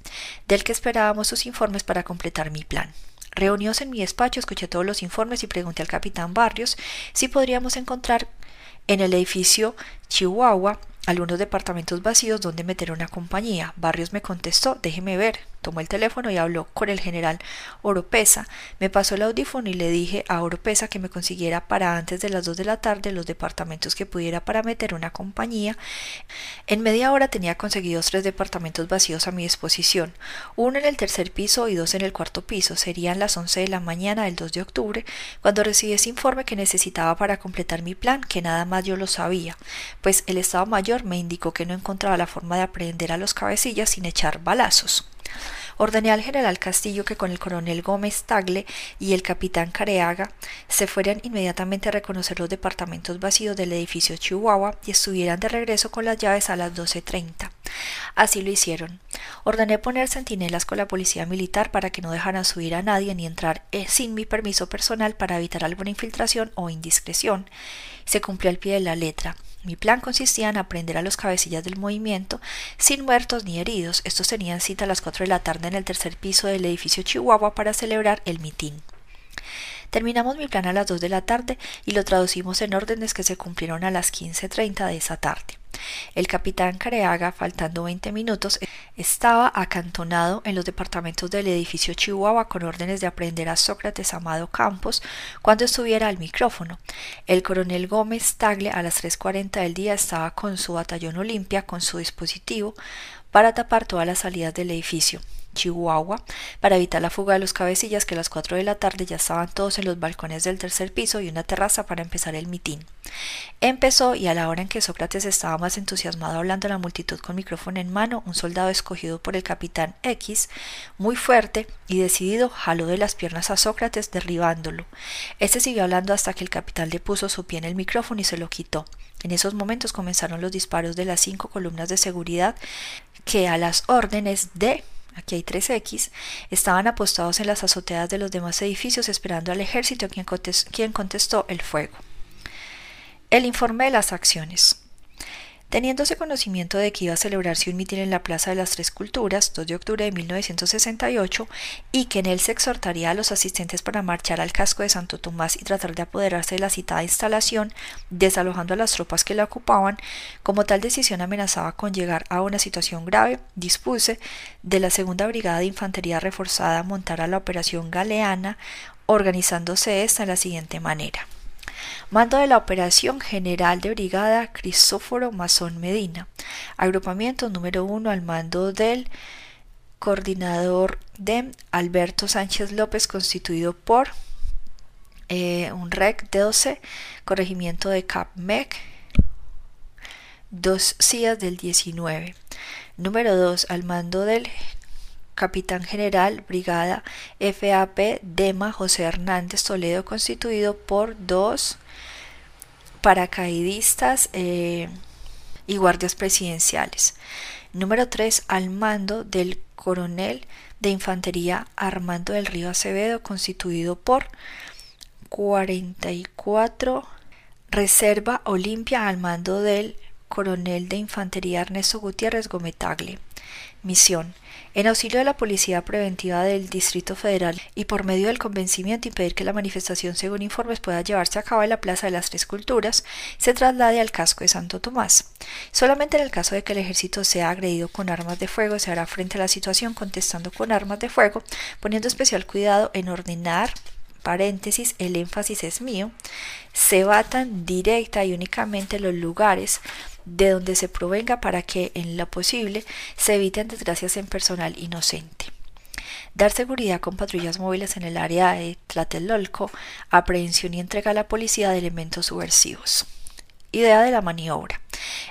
del que esperábamos sus informes para completar mi plan. Reunidos en mi despacho, escuché todos los informes y pregunté al capitán Barrios si podríamos encontrar en el edificio Chihuahua algunos departamentos vacíos donde meter una compañía. Barrios me contestó, déjeme ver. Tomó el teléfono y habló con el general Oropesa. Me pasó el audífono y le dije a Oropesa que me consiguiera para antes de las dos de la tarde los departamentos que pudiera para meter una compañía. En media hora tenía conseguidos tres departamentos vacíos a mi disposición, uno en el tercer piso y dos en el cuarto piso. Serían las once de la mañana del 2 de octubre cuando recibí ese informe que necesitaba para completar mi plan, que nada más yo lo sabía, pues el Estado Mayor me indicó que no encontraba la forma de aprender a los cabecillas sin echar balazos. Ordené al general Castillo que con el coronel Gómez Tagle y el capitán Careaga se fueran inmediatamente a reconocer los departamentos vacíos del edificio Chihuahua y estuvieran de regreso con las llaves a las 12.30. Así lo hicieron. Ordené poner centinelas con la policía militar para que no dejaran subir a nadie ni entrar eh, sin mi permiso personal para evitar alguna infiltración o indiscreción. Se cumplió al pie de la letra. Mi plan consistía en aprender a los cabecillas del movimiento sin muertos ni heridos. Estos tenían cita a las cuatro de la tarde en el tercer piso del edificio Chihuahua para celebrar el mitin. Terminamos mi plan a las dos de la tarde y lo traducimos en órdenes que se cumplieron a las quince treinta de esa tarde. El capitán Careaga, faltando 20 minutos, estaba acantonado en los departamentos del edificio Chihuahua con órdenes de aprender a Sócrates Amado Campos cuando estuviera al micrófono. El coronel Gómez Tagle a las 3.40 del día estaba con su batallón Olimpia con su dispositivo para tapar todas las salidas del edificio. Chihuahua, para evitar la fuga de los cabecillas que a las cuatro de la tarde ya estaban todos en los balcones del tercer piso y una terraza para empezar el mitin. Empezó y a la hora en que Sócrates estaba más entusiasmado hablando a la multitud con micrófono en mano, un soldado escogido por el capitán X, muy fuerte y decidido, jaló de las piernas a Sócrates derribándolo. Este siguió hablando hasta que el capitán le puso su pie en el micrófono y se lo quitó. En esos momentos comenzaron los disparos de las cinco columnas de seguridad que a las órdenes de aquí hay 3X, estaban apostados en las azoteas de los demás edificios esperando al ejército quien contestó, quien contestó el fuego. El informe de las acciones. Teniéndose conocimiento de que iba a celebrarse un mitin en la Plaza de las Tres Culturas, 2 de octubre de 1968, y que en él se exhortaría a los asistentes para marchar al casco de Santo Tomás y tratar de apoderarse de la citada instalación, desalojando a las tropas que la ocupaban, como tal decisión amenazaba con llegar a una situación grave, dispuse de la Segunda Brigada de Infantería Reforzada montar a la Operación Galeana, organizándose esta de la siguiente manera. Mando de la Operación General de Brigada Cristóforo Mazón Medina. Agrupamiento número uno al mando del coordinador de Alberto Sánchez López, constituido por eh, un REC 12, corregimiento de CAPMEC, dos CIAs del 19. Número 2 al mando del Capitán General, Brigada FAP Dema José Hernández Toledo, constituido por dos paracaidistas eh, y guardias presidenciales. Número 3. Al mando del coronel de infantería Armando del Río Acevedo, constituido por 44 Reserva Olimpia al mando del coronel de infantería Ernesto Gutiérrez Gometagle. Misión en auxilio de la Policía Preventiva del Distrito Federal y por medio del convencimiento impedir que la manifestación, según informes, pueda llevarse a cabo en la Plaza de las Tres Culturas, se traslade al casco de Santo Tomás. Solamente en el caso de que el ejército sea agredido con armas de fuego, se hará frente a la situación contestando con armas de fuego, poniendo especial cuidado en ordenar paréntesis, el énfasis es mío, se batan directa y únicamente los lugares de donde se provenga para que, en lo posible, se eviten desgracias en personal inocente. Dar seguridad con patrullas móviles en el área de Tlatelolco, aprehensión y entrega a la policía de elementos subversivos. Idea de la maniobra.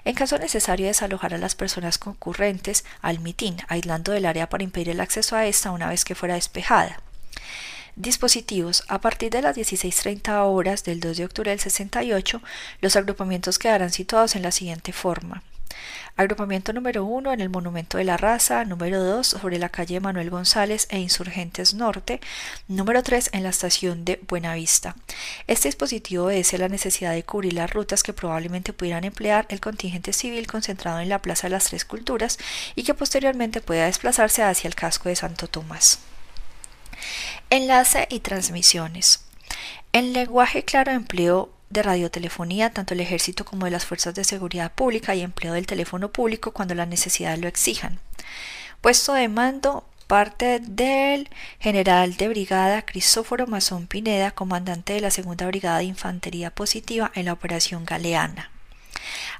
En caso necesario desalojar a las personas concurrentes al mitin, aislando del área para impedir el acceso a esta una vez que fuera despejada. Dispositivos. A partir de las 16.30 horas del 2 de octubre del 68, los agrupamientos quedarán situados en la siguiente forma. Agrupamiento número 1 en el Monumento de la Raza, número 2 sobre la calle Manuel González e Insurgentes Norte, número 3 en la estación de Buenavista. Este dispositivo obedece la necesidad de cubrir las rutas que probablemente pudieran emplear el contingente civil concentrado en la Plaza de las Tres Culturas y que posteriormente pueda desplazarse hacia el casco de Santo Tomás. Enlace y transmisiones. En lenguaje claro empleo de radiotelefonía tanto el ejército como de las fuerzas de seguridad pública y empleo del teléfono público cuando las necesidades lo exijan. Puesto de mando parte del general de brigada Cristóforo Mazón Pineda, comandante de la segunda brigada de infantería positiva en la operación Galeana.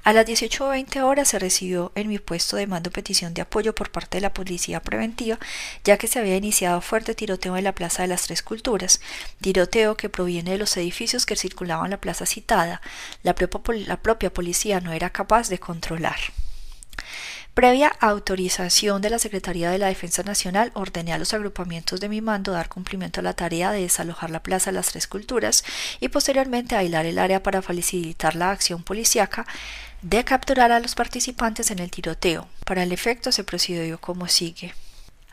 A las 18.20 horas se recibió en mi puesto de mando petición de apoyo por parte de la policía preventiva, ya que se había iniciado fuerte tiroteo en la Plaza de las Tres Culturas, tiroteo que proviene de los edificios que circulaban la plaza citada. La propia, la propia policía no era capaz de controlar. Previa autorización de la Secretaría de la Defensa Nacional, ordené a los agrupamientos de mi mando dar cumplimiento a la tarea de desalojar la Plaza de las Tres Culturas y posteriormente aislar el área para facilitar la acción policíaca de capturar a los participantes en el tiroteo. Para el efecto se procedió como sigue.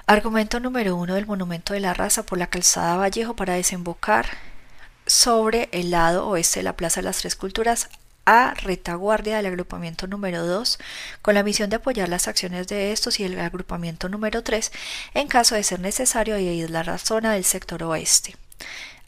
Argumento número uno del Monumento de la Raza por la calzada Vallejo para desembocar sobre el lado oeste de la Plaza de las Tres Culturas a retaguardia del agrupamiento número 2 con la misión de apoyar las acciones de estos y el agrupamiento número 3 en caso de ser necesario y aislar la zona del sector oeste.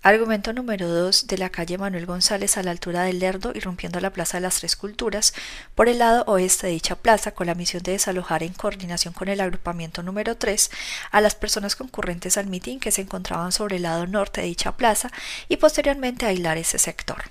Argumento número 2 de la calle Manuel González a la altura del Lerdo y rompiendo la Plaza de las Tres Culturas, por el lado oeste de dicha plaza, con la misión de desalojar en coordinación con el agrupamiento número 3 a las personas concurrentes al mitin que se encontraban sobre el lado norte de dicha plaza y posteriormente aislar ese sector.